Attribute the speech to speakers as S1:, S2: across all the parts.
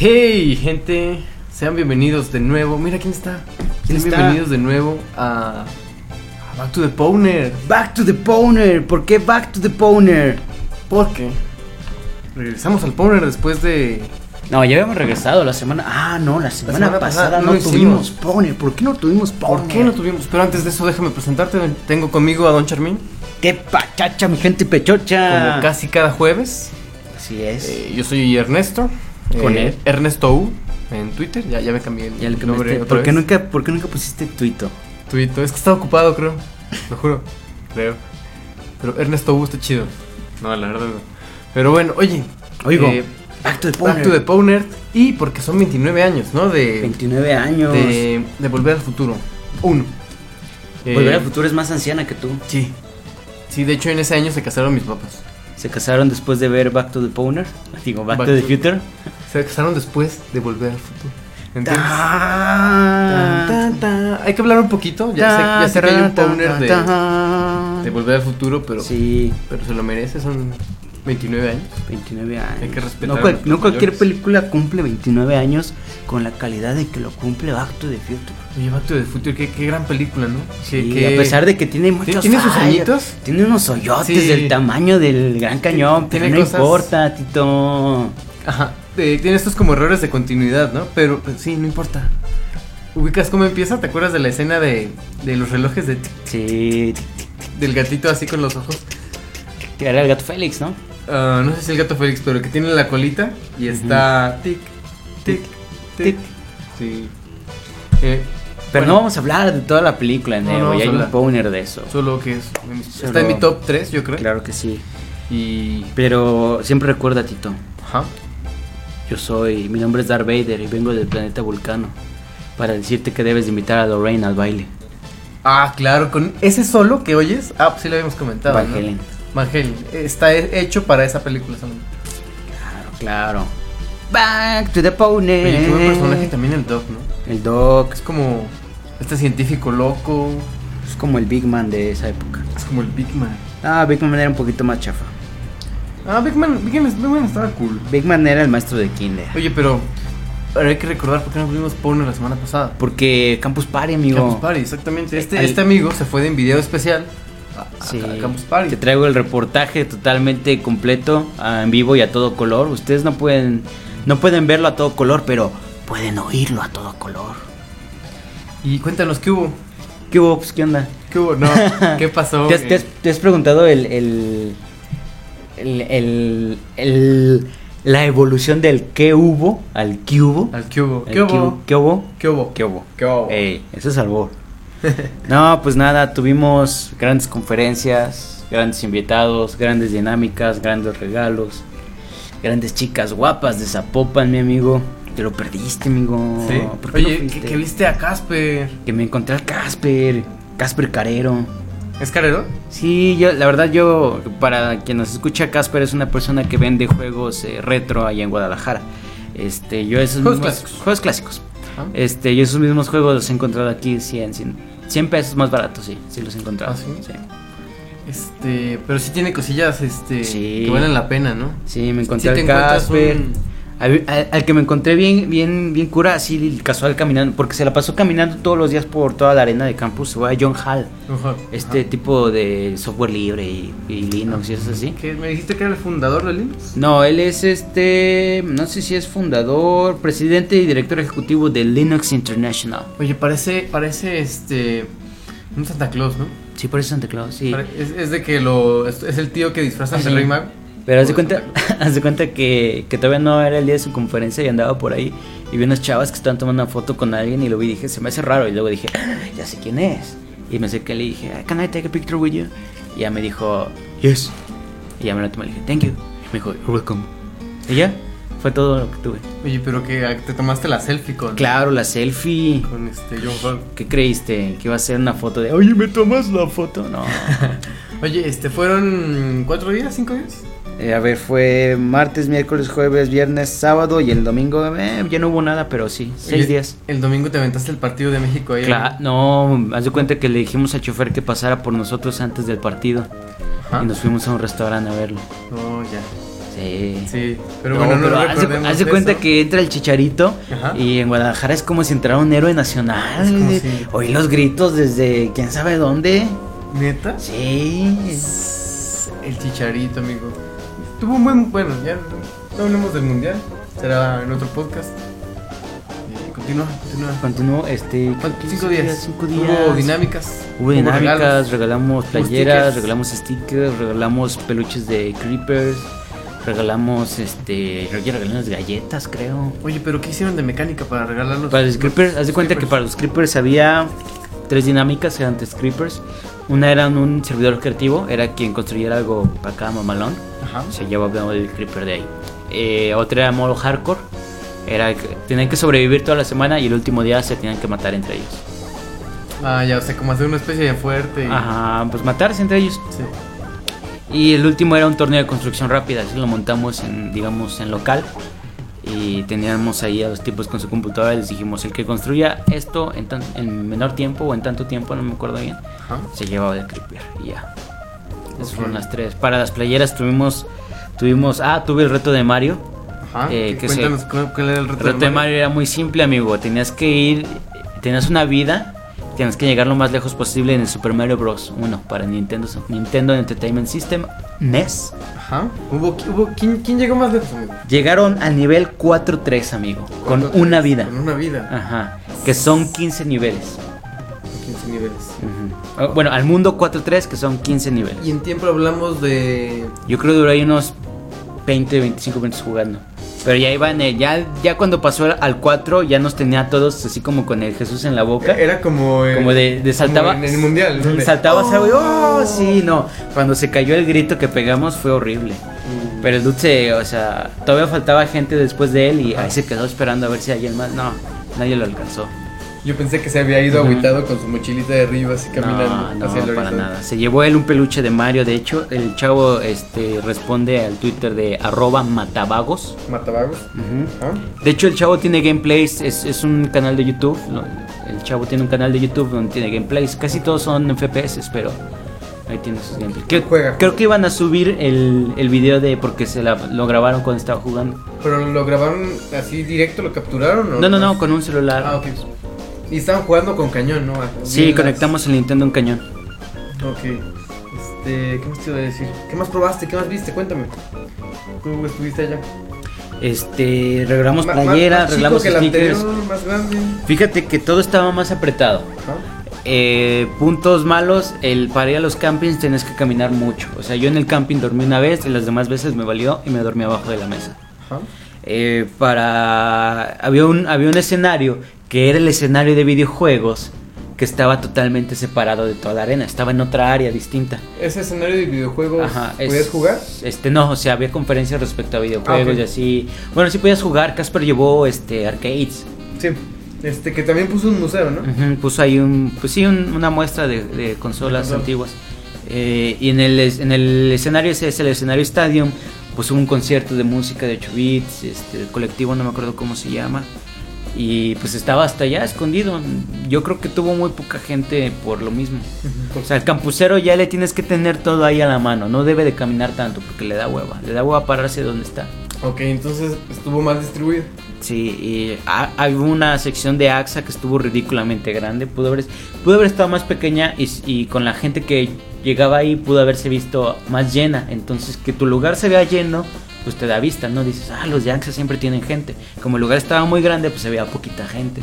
S1: Hey, gente, sean bienvenidos de nuevo. Mira quién está.
S2: ¿Quién
S1: Sean
S2: está?
S1: bienvenidos de nuevo a, a Back to the Powner.
S2: Back to the Powner. ¿Por qué Back to the Powner?
S1: Porque regresamos al Powner después de.
S2: No, ya habíamos regresado la semana. Ah, no, la semana,
S1: semana pasada
S2: pasada,
S1: no
S2: tuvimos Powner. ¿Por qué no tuvimos Powner?
S1: ¿Por qué no tuvimos? Pero antes de eso, déjame presentarte. Tengo conmigo a Don Charmín,
S2: ¡Qué pachacha, mi gente pechocha!
S1: como casi cada jueves.
S2: Así es.
S1: Eh, yo soy Ernesto.
S2: Con
S1: eh,
S2: él.
S1: Ernesto U en Twitter. Ya, ya me cambié el
S2: ya le
S1: nombre. otra
S2: ¿Por qué,
S1: vez.
S2: nunca, ¿Por qué nunca pusiste tuito?
S1: Twitter. Es que estaba ocupado, creo. Lo juro. Creo. Pero Ernesto U está chido. No, la verdad no. Pero bueno, oye.
S2: Oigo,
S1: eh,
S2: Back to the Powner.
S1: Back to the Powner. Y porque son 29 años, ¿no? De,
S2: 29 años.
S1: de, de Volver al Futuro. Uno. Eh,
S2: Volver al futuro es más anciana que tú.
S1: Sí. Sí, de hecho en ese año se casaron mis papás.
S2: Se casaron después de ver Back to the Powner. Digo, Back,
S1: Back
S2: to the
S1: to-
S2: Future.
S1: Se casaron después de Volver al Futuro. ¿Entiendes?
S2: Ah.
S1: Tan, tan, tan. Hay que hablar un poquito. Ya sé, ya sé que hay un Powner de,
S2: de,
S1: Volver al Futuro, pero,
S2: Sí,
S1: pero se lo merece. Son 29 años.
S2: 29 años.
S1: Hay que respetar
S2: No, cual- cualquier película cumple 29 años con la calidad de que lo cumple Back to the Future.
S1: Oye, Back to the Future, qué, qué gran película, ¿no? Que-
S2: Sí,
S1: que-
S2: a pesar de que tiene muchos
S1: ¿Tiene sus añitos?
S2: Tiene unos hoyotes
S1: Sí.
S2: del tamaño del Gran Cañón, pero no
S1: cosas-
S2: importa, Tito.
S1: Ajá, eh, tiene estos como errores de continuidad, ¿no? Pero pues, sí, no importa. ¿Ubicas cómo empieza? ¿Te acuerdas de la escena de, de los relojes de tic,
S2: Sí,
S1: del gatito así con los ojos?
S2: que era el gato Félix, ¿no?
S1: Ah, no sé si el gato Félix, pero que tiene la colita y está tic, tic, tic.
S2: Tic.
S1: Sí. Eh,
S2: Pero no vamos a hablar de toda la película,
S1: No,
S2: Neo,
S1: no vamos
S2: y hay
S1: a
S2: un
S1: hablar.
S2: powner de eso.
S1: Solo que es. Está en mi top 3, yo creo.
S2: Claro que sí.
S1: Y.
S2: Pero siempre recuerda, Tito,
S1: Ajá.
S2: Yo soy, mi nombre es Darth Vader y vengo del planeta Vulcano para decirte que debes de invitar a Lorraine al baile.
S1: Ah, claro, con ese solo que oyes. Ah, pues sí lo habíamos comentado.
S2: Van
S1: ¿no?
S2: Halen.
S1: Van Halen. Está he- hecho para esa película solamente.
S2: Claro, claro. Back to the Pony.
S1: Oye, qué buen personaje también el Doc, ¿no?
S2: El Doc
S1: Es como este científico loco.
S2: es como el Big Man de esa época.
S1: Es como el Big Man.
S2: Ah, Big Man era un poquito más chafa.
S1: Ah, Big Man, Big Man, Big Man estaba cool.
S2: Big Man era el maestro de Kinder.
S1: Oye, pero hay que recordar por qué no vimos porno la semana pasada.
S2: Porque Campus Party, amigo.
S1: Campus Party, exactamente. Este,
S2: Al-
S1: este amigo se fue de video especial a,
S2: Sí.
S1: a Campus Party.
S2: Te traigo el reportaje totalmente completo, en vivo y a todo color. Ustedes no pueden, no pueden verlo a todo color, pero pueden oírlo a todo color.
S1: Y cuéntanos qué hubo.
S2: ¿Qué hubo? Pues, ¿qué onda?
S1: ¿Qué hubo? No, ¿qué pasó?
S2: ¿Te has, te has- te has preguntado el, el, el, el- el- la evolución del qué hubo al qué hubo?
S1: Al qué hubo. ¿Qué hubo?
S2: ¿Qué hubo?
S1: ¿Qué hubo?
S2: ¿Qué hubo?
S1: ¿Qué hubo?
S2: Ey, eso es albor. no, pues nada, tuvimos grandes conferencias, grandes invitados, grandes dinámicas, grandes regalos, grandes chicas guapas de Zapopan, mi amigo. Te lo perdiste, amigo.
S1: Sí.
S2: ¿Por qué no
S1: Oye,
S2: fuiste?
S1: ¿qué, qué viste a Casper?
S2: Que me encontré al Casper, Casper Carero.
S1: ¿Es carero?
S2: Sí, yo, la verdad yo, para quien nos escucha, Casper es una persona que vende juegos eh, retro allá en Guadalajara. Este, yo esos
S1: Juegos
S2: mismos-
S1: clásicos.
S2: Juegos clásicos.
S1: Ajá.
S2: Este, yo esos mismos juegos los he encontrado aquí 100, 100, 100 pesos más baratos, sí, sí los he encontrado.
S1: ¿Ah, sí? Este, pero sí tiene cosillas, este,
S2: Sí.
S1: que valen la pena, ¿no?
S2: Sí, me encontré
S1: encuentras
S2: Casper.
S1: un-
S2: Al, al- al que me encontré bien, bien, bien cura, así casual caminando, porque se la pasó caminando todos los días por toda la arena de campus, fue a John Hall,
S1: Ajá.
S2: este
S1: Ajá.
S2: tipo de software libre y, y Linux y eso así.
S1: ¿Qué? ¿Me dijiste que era el fundador de Linux?
S2: No, él es este, no sé si es fundador, presidente y director ejecutivo de Linux International.
S1: Oye, parece, parece este, un Santa Claus, ¿no?
S2: Sí, por eso Santa Claus, sí.
S1: Es, es de que lo, es, el tío que disfrazan de. Rey Mago.
S2: Pero haz de cuenta, haz de cuenta que, que todavía no era el día de su conferencia y andaba por ahí y vi unas chavas que estaban tomando una foto con alguien y lo vi y dije, se me hace raro. Y luego dije, "Ah, ya sé quién es. Y me acerqué y le dije, "Ah, can I take a picture with you? Y ya me dijo, yes. Y ya me lo tomé y le dije, thank you. Y me dijo, you're welcome. Y ya, Fue todo lo que tuve.
S1: Oye, pero que ah, te tomaste la selfie con,
S2: Claro, la selfie.
S1: con este John.
S2: ¿Qué creíste? ¿Que iba a ser una foto de, oye, ¿me tomas la foto? No.
S1: Oye, este, ¿fueron cuatro días, cinco días?
S2: Eh, a ver, fue martes, miércoles, jueves, viernes, sábado y el domingo eh, ya no hubo nada, pero sí, seis
S1: Oye,
S2: días.
S1: El domingo te aventaste el partido de México ahí.
S2: Claro, no, haz de cuenta que le dijimos al chofer que pasara por nosotros antes del partido
S1: Ajá.
S2: y nos fuimos a un restaurante a verlo.
S1: No, ya.
S2: Sí.
S1: Sí, pero
S2: No,
S1: bueno, no
S2: pero haz de- haz de cuenta que entra el chicharito
S1: Ajá.
S2: y en Guadalajara es como si entrara un héroe nacional.
S1: Como si-
S2: Oí los gritos desde quién sabe dónde.
S1: ¿Neta?
S2: Sí.
S1: El chicharito, amigo. Tuvo un buen. Bueno, ya no- hablemos del mundial. Será en otro podcast. Eh, continúa, continúa.
S2: Continuó este.
S1: ¿Cuánto?
S2: ¿qué-
S1: Cinco días.
S2: Cinco días.
S1: Hubo dinámicas.
S2: Hubo dinámicas,
S1: regalos.
S2: regalamos playeras, regalamos stickers, regalamos peluches de creepers, regalamos este, creo que regalamos galletas, creo.
S1: Oye, pero ¿qué hicieron de mecánica para regalarlos?
S2: Para los creepers, haz de cuenta que para los creepers había tres dinámicas, eran tres creepers. Una era un servidor creativo, era quien construyera algo para cada mamalón.
S1: Ajá.
S2: Se llevaba el creeper de ahí. Eh, otra era modo hardcore, era que tenían que sobrevivir toda la semana y el último día se tenían que matar entre ellos.
S1: Ah, ya, o sea, como hacer una especie de fuerte. y-
S2: Ajá, pues matarse entre ellos.
S1: Sí.
S2: Y el último era un torneo de construcción rápida, así lo montamos en, digamos, en local. Y teníamos ahí a los tipos con su computadora y les dijimos, el que construya esto en, tan- en menor tiempo o en tanto tiempo, no me acuerdo bien,
S1: Ajá.
S2: se llevaba el creeper y ya. Esas fueron las tres. Para las playeras tuvimos, tuvimos, ah, tuve el reto de Mario.
S1: Ajá.
S2: Eh,
S1: ¿Qué-
S2: que
S1: Cuéntanos cuál cuál era el reto,
S2: El reto de Mario era muy simple, amigo. Tenías que ir, tenías una vida, tenías que llegar lo más lejos posible en el Super Mario Bros. 1 para Nintendo, Nintendo Entertainment System, NES.
S1: Ajá. Hubo, hubo, ¿quién, ¿Quién llegó más lejos, amigo?
S2: Llegaron al nivel 4-3, amigo. Con una vida.
S1: Con una vida.
S2: Ajá. Que son 15 niveles.
S1: 15 niveles.
S2: Oh, Bueno, al mundo 4-3, que son 15 niveles.
S1: Y en tiempo hablamos de.
S2: Yo creo que duró ahí unos 20, 25 minutos jugando. Pero ya iban, eh, ya, ya cuando pasó al 4, ya nos tenía a todos así como con el Jesús en la boca.
S1: Era como.
S2: Como de, de saltaba.
S1: como en el mundial.
S2: Saltaba, ¿sabes? Oh, sí, no. Cuando se cayó el grito que pegamos fue horrible.
S1: Mm.
S2: Pero el dude, se- o sea, todavía faltaba gente después de él y ahí se quedó esperando a ver si alguien más. No, nadie lo alcanzó.
S1: Yo pensé que se había ido agüitado con su mochilita de arriba, así caminando
S2: No, no,
S1: hacia el
S2: para nada. Se llevó él un peluche de Mario. De hecho, el chavo este, responde al Twitter de arroba matabagos.
S1: Matabagos.
S2: Ujú.
S1: Ajá.
S2: De hecho, el chavo tiene gameplays, es, es un canal de YouTube. El chavo tiene un canal de YouTube donde tiene gameplays. Casi todos son en FPS, pero ahí tiene sus gameplays. Creo,
S1: Juega.
S2: creo que iban a subir el, el video de porque se la, lo grabaron cuando estaba jugando.
S1: Pero lo grabaron así directo, lo capturaron o
S2: No, no, no, con un celular.
S1: Ah, ok. Y estaban jugando con cañón, ¿no?
S2: Sí, conectamos el Nintendo en cañón.
S1: las- Ok. Este, ¿qué más te iba a decir? ¿Qué más probaste? ¿Qué más viste? Cuéntame. Tú estuviste allá.
S2: Este, regalamos
S1: Ma- ma-
S2: playeras,
S1: más chico
S2: regalamos
S1: que anterior, más grande.
S2: Fíjate que todo estaba más apretado.
S1: Ajá.
S2: Eh, puntos malos, el para ir a los campings tienes que caminar mucho. O sea, yo en el camping dormí una vez y las demás veces me valió y me dormí abajo de la mesa.
S1: Ajá.
S2: Eh, para había un había un escenario que era el escenario de videojuegos que estaba totalmente separado de toda la arena, estaba en otra área distinta.
S1: Ese escenario de videojuegos,
S2: Ajá, es-
S1: ¿podías jugar?
S2: Este no, o sea, había conferencias respecto a videojuegos
S1: Ah,
S2: y así. Bueno, sí podías jugar, Casper llevó este arcades.
S1: Sí. Este, que también puso un museo, ¿no?
S2: Puso ahí un, pues sí, un- una muestra de, de consolas antiguas. Eh, y en el, en el escenario ese es el escenario Stadium, pues hubo un concierto de música de 8 bits, este, el colectivo no me acuerdo cómo se llama. Y pues estaba hasta allá escondido. Yo creo que tuvo muy poca gente por lo mismo. O sea, el campusero ya le tienes que tener todo ahí a la mano. No debe de caminar tanto porque le da hueva. Le da hueva pararse donde está.
S1: Ok, entonces estuvo mal distribuido.
S2: Sí, y ha- hay una sección de AXA que estuvo ridículamente grande. Pudo haber, pudo haber estado más pequeña y, y con la gente que llegaba ahí pudo haberse visto más llena. Entonces, que tu lugar se vea lleno, pues te da vista, ¿no? Dices, ah, los AXA siempre tienen gente. Como el lugar estaba muy grande, pues se veía poquita gente.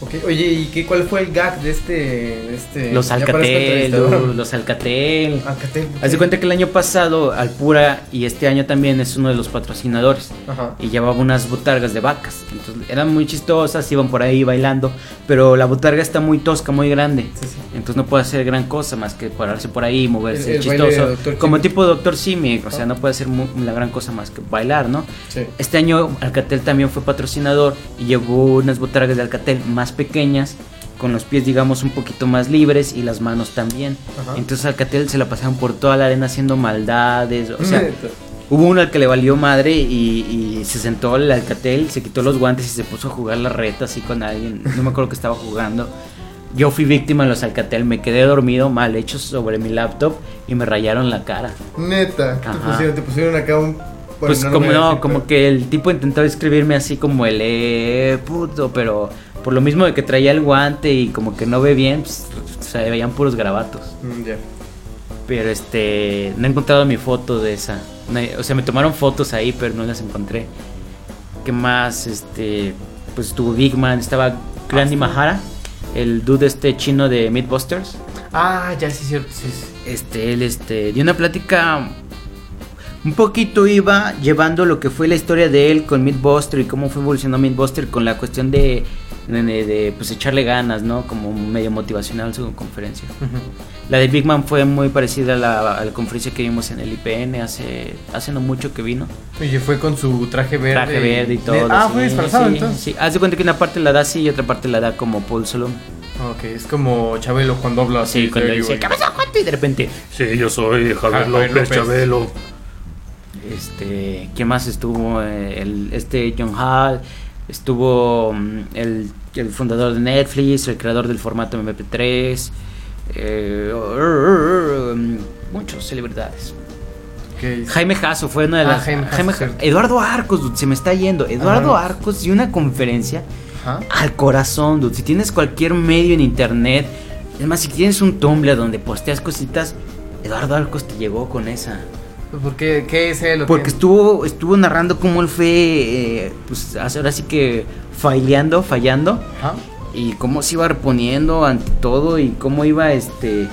S1: Ok, Oye, ¿y qué, cuál fue el gag de este. de este
S2: Los Alcatel, dude, los Alcatel.
S1: Alcatel.
S2: Haz de cuenta que el año pasado Alpura y este año también es uno de los patrocinadores
S1: Ajá.
S2: y llevaba unas botargas de vacas. Entonces eran muy chistosas, iban por ahí bailando, pero la botarga está muy tosca, muy grande.
S1: Sí, sí.
S2: Entonces no puede hacer gran cosa más que pararse por ahí, moverse
S1: El- el
S2: chistoso. Como
S1: Simi.
S2: tipo Doctor Simi, o sea, no puede hacer mu- la gran cosa más que bailar, ¿no?
S1: Sí.
S2: Este año Alcatel también fue patrocinador y llevó unas botargas de Alcatel más pequeñas, con los pies digamos un poquito más libres y las manos también.
S1: Ajá.
S2: Entonces Alcatel se la pasaban por toda la arena haciendo maldades, o sea, hubo uno al que le valió madre y, y se sentó el Alcatel, se quitó los guantes y se puso a jugar la reta así con alguien, no me acuerdo que estaba jugando. Yo fui víctima de los Alcatel, me quedé dormido mal hecho sobre mi laptop y me rayaron la cara.
S1: Neta, ¿qué te pusieron? Te pusieron acá un. bueno,
S2: Pues
S1: lo
S2: como no, como que el tipo intentaba escribirme así como el eh, puto, pero por lo mismo de que traía el guante y como que no ve bien, pues, se veían puros grabatos.
S1: Mm.
S2: Pero este, no he encontrado mi foto de esa. O sea, me tomaron fotos ahí, pero no las encontré. ¿Qué más? Este, pues estuvo Big Man, estaba Granny Mahara, el dude este chino de Mythbusters.
S1: Ah, ya sí, es cierto. Sí, sí.
S2: Este, él este, dio una plática un poquito iba llevando lo que fue la historia de él con Mythbuster y cómo fue evolucionando Mythbuster con la cuestión de, de, de, pues echarle ganas, ¿no? Como medio motivacional su conferencia. La de Big Man fue muy parecida a la, a la conferencia que vimos en el IPN hace, hace no mucho que vino.
S1: Oye, fue con su traje verde.
S2: Traje verde y todo.
S1: Ah,
S2: sí,
S1: fue disfrazado
S2: sí,
S1: entonces.
S2: Sí, haz de cuenta que una parte la da así y otra parte la da como Paul Solom.
S1: Ok, es como Chabelo cuando habla así.
S2: Sí, cuando dice, ¿qué pasa, Juan? Y de repente,
S3: Sí, yo soy Javier
S1: Javier
S3: López,
S1: López.
S3: Chabelo.
S2: Este, ¿quién más estuvo? Eh, El, este John Hall, estuvo mm, el, el fundador de Netflix, el creador del formato MP3, eh, mm, muchos celebridades. Jaime Jasso fue una de
S1: Ah,
S2: las.
S1: Jaime Jasso,
S2: Jaime. Eduardo Arcos, dude, se me está yendo. Eduardo. Arcos dio una conferencia al corazón, dude. Si tienes cualquier medio en internet, es más, si tienes un Tumblr donde posteas cositas, Eduardo Arcos te llegó con esa.
S1: ¿Por qué? ¿Qué es él?
S2: Porque estuvo, estuvo narrando cómo él fue, eh, pues ahora sí que faileando, fallando, y cómo se iba reponiendo ante todo y cómo iba, este,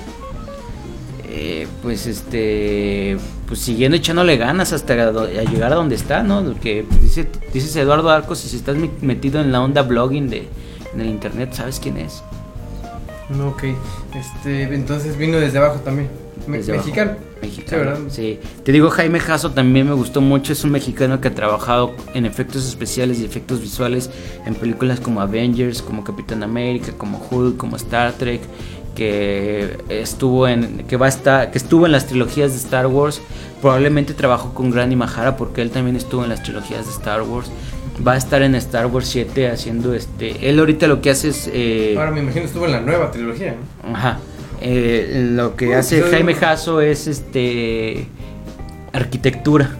S2: eh, pues este, pues siguiendo echándole ganas hasta do- a llegar a donde está, ¿no? Que pues, dice, dices Eduardo Arcos, y si estás metido en la onda blogging de, en el internet, ¿sabes quién es?
S1: No, ok. Este, entonces vino desde abajo también. Me-
S2: abajo.
S1: mexicano. Sí.
S2: Te digo, Jaime Jasso también me gustó mucho. Es un mexicano que ha trabajado en efectos especiales y efectos visuales en películas como Avengers, como Capitán América, como Hulk, como Star Trek. Que estuvo en. que va a estar. que estuvo en las trilogías de Star Wars. Probablemente trabajó con Granny Mahara porque él también estuvo en las trilogías de Star Wars. Va a estar en Star Wars 7 haciendo este. Él ahorita lo que hace es. eh,
S1: Ahora me imagino estuvo en la nueva trilogía, ¿no?
S2: Ajá. Eh, lo que hace Jaime Jasso es este arquitectura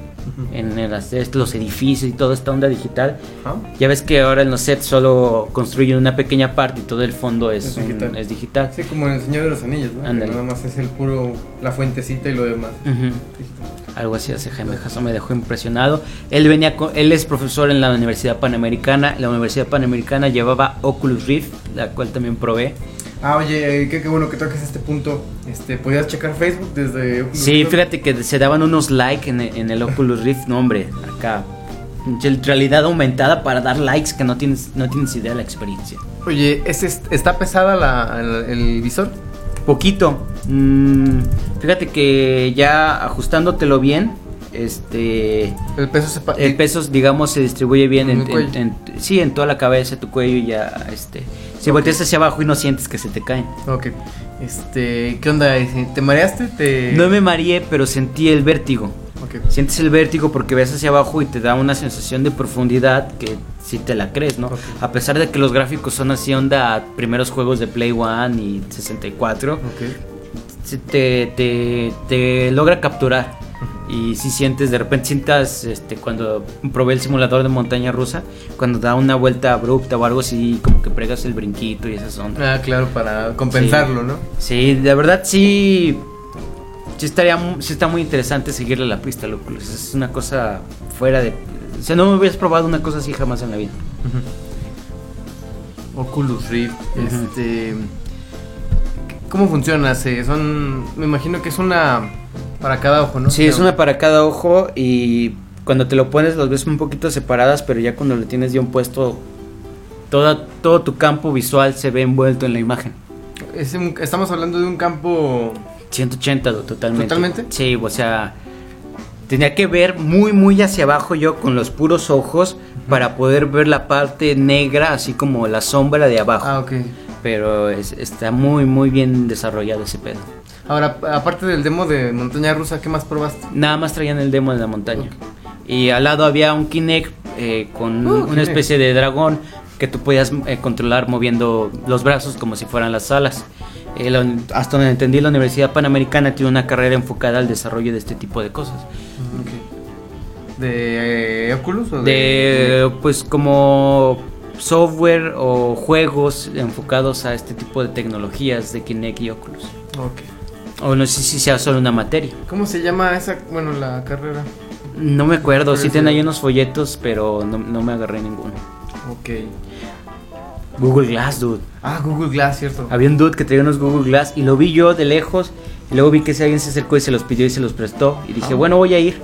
S2: en el hacer los edificios y toda esta onda digital.
S1: Ajá.
S2: Ya ves que ahora en los sets solo construyen una pequeña parte y todo el fondo es,
S1: Es
S2: un-
S1: digital.
S2: es digital.
S1: Sí, como en El Señor de los Anillos, ¿no? Nada más es el puro, la fuentecita y lo demás.
S2: Ujú. Algo así hace Jaime Jasso, me dejó impresionado. Él venía con- él es profesor en la Universidad Panamericana. La Universidad Panamericana llevaba Oculus Rift, la cual también probé.
S1: Ah, oye, eh, qué, qué bueno que toques este punto. Este, ¿podías checar Facebook desde Oculus
S2: Sí,
S1: Rift?
S2: fíjate que se daban unos likes en, en el Oculus Rift, no hombre, acá. Realidad aumentada para dar likes que no tienes, no tienes idea de la experiencia.
S1: Oye, ¿ese es- ¿está pesada la, el, el visor?
S2: Poquito. mm, fíjate que ya ajustándotelo bien, este.
S1: El peso se
S2: El peso, digamos, se distribuye bien
S1: en-
S2: en- sí, en toda la cabeza, tu cuello y ya, este. Si volteas hacia abajo y no sientes que se te caen.
S1: Ok. Este, ¿qué onda? ¿Te mareaste? ¿Te...
S2: No me mareé, pero sentí el vértigo.
S1: Ok.
S2: Sientes el vértigo porque ves hacia abajo y te da una sensación de profundidad que si te la crees, ¿no? A pesar de que los gráficos son así onda primeros juegos de Play One y 64,
S1: Ok.
S2: se te, te, te logra capturar. Y si sientes, de repente sientas, este, cuando probé el simulador de montaña rusa, cuando da una vuelta abrupta o algo así, como que pregas el brinquito y esas ondas.
S1: Ah, claro, para compensarlo, ¿no?
S2: Sí, de verdad sí. Sí, estaría, sí está muy interesante seguirle la pista al Oculus. Es una cosa fuera de. O sea, no me hubieras probado una cosa así jamás en la vida.
S1: Oculus Rift. Este. ¿Cómo funciona? Se, son. Me imagino que es una. Para cada ojo, ¿no?
S2: Sí, es una para cada ojo y cuando te lo pones los ves un poquito separadas, pero ya cuando lo tienes bien puesto, toda, todo tu campo visual se ve envuelto en la imagen.
S1: Es un- estamos hablando de un campo.
S2: 180 totalmente.
S1: ¿Totalmente?
S2: Sí, o sea, tenía que ver muy, muy hacia abajo yo con los puros ojos para poder ver la parte negra, así como la sombra de abajo.
S1: Ah, ok.
S2: Pero es- está muy, muy bien desarrollado ese pedo.
S1: Ahora, aparte del demo de Montaña Rusa, ¿qué más probaste?
S2: Nada más traían el demo de la montaña. Y al lado había un Kinect eh, con
S1: Uh,
S2: una
S1: Kinect.
S2: especie de dragón que tú podías eh, controlar moviendo los brazos como si fueran las alas. Eh, un- hasta donde entendí, la Universidad Panamericana tiene una carrera enfocada al desarrollo de este tipo de cosas.
S1: Ok. ¿De eh, Oculus o de.?
S2: De, pues, como software o juegos enfocados a este tipo de tecnologías de Kinect y Oculus.
S1: Ok.
S2: O no sé si sea solo una materia.
S1: ¿Cómo se llama esa. Bueno, la carrera?
S2: No me acuerdo, sí
S1: sí.
S2: ahí unos folletos, pero no, no me agarré ninguno.
S1: Ok.
S2: Google Glass, dude.
S1: Ah, Google Glass, cierto.
S2: Había un dude que traía unos Google Glass y lo vi yo de lejos. Y luego vi que si alguien se acercó y se los pidió y se los prestó. Y dije,
S1: Ah.
S2: bueno, voy a ir.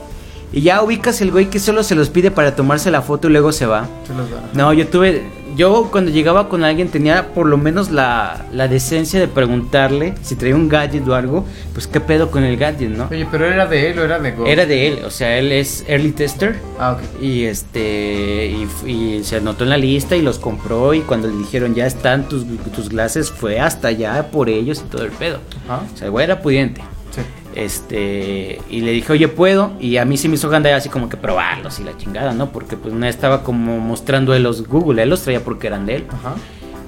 S2: Y ya ubicas el güey que solo se los pide para tomarse la foto y luego se va.
S1: Se los da.
S2: No, yo tuve. Yo cuando llegaba con alguien tenía por lo menos la, la decencia de preguntarle si traía un gadget o algo. Pues qué pedo con el gadget, ¿no?
S1: Oye, pero era de él o era de Go.
S2: Era de él, o sea, él es early tester.
S1: Ah, ok.
S2: Y este y, y se anotó en la lista y los compró y cuando le dijeron ya están tus, tus glasses fue hasta allá por ellos y todo el pedo.
S1: Ajá.
S2: O sea, el güey era pudiente. Este, y le dije, oye, ¿puedo? Y a mí sí me hizo gandalla así como que probarlos y la chingada, ¿no? Porque pues no estaba como mostrando los Google, él los traía porque eran de él.
S1: Ajá.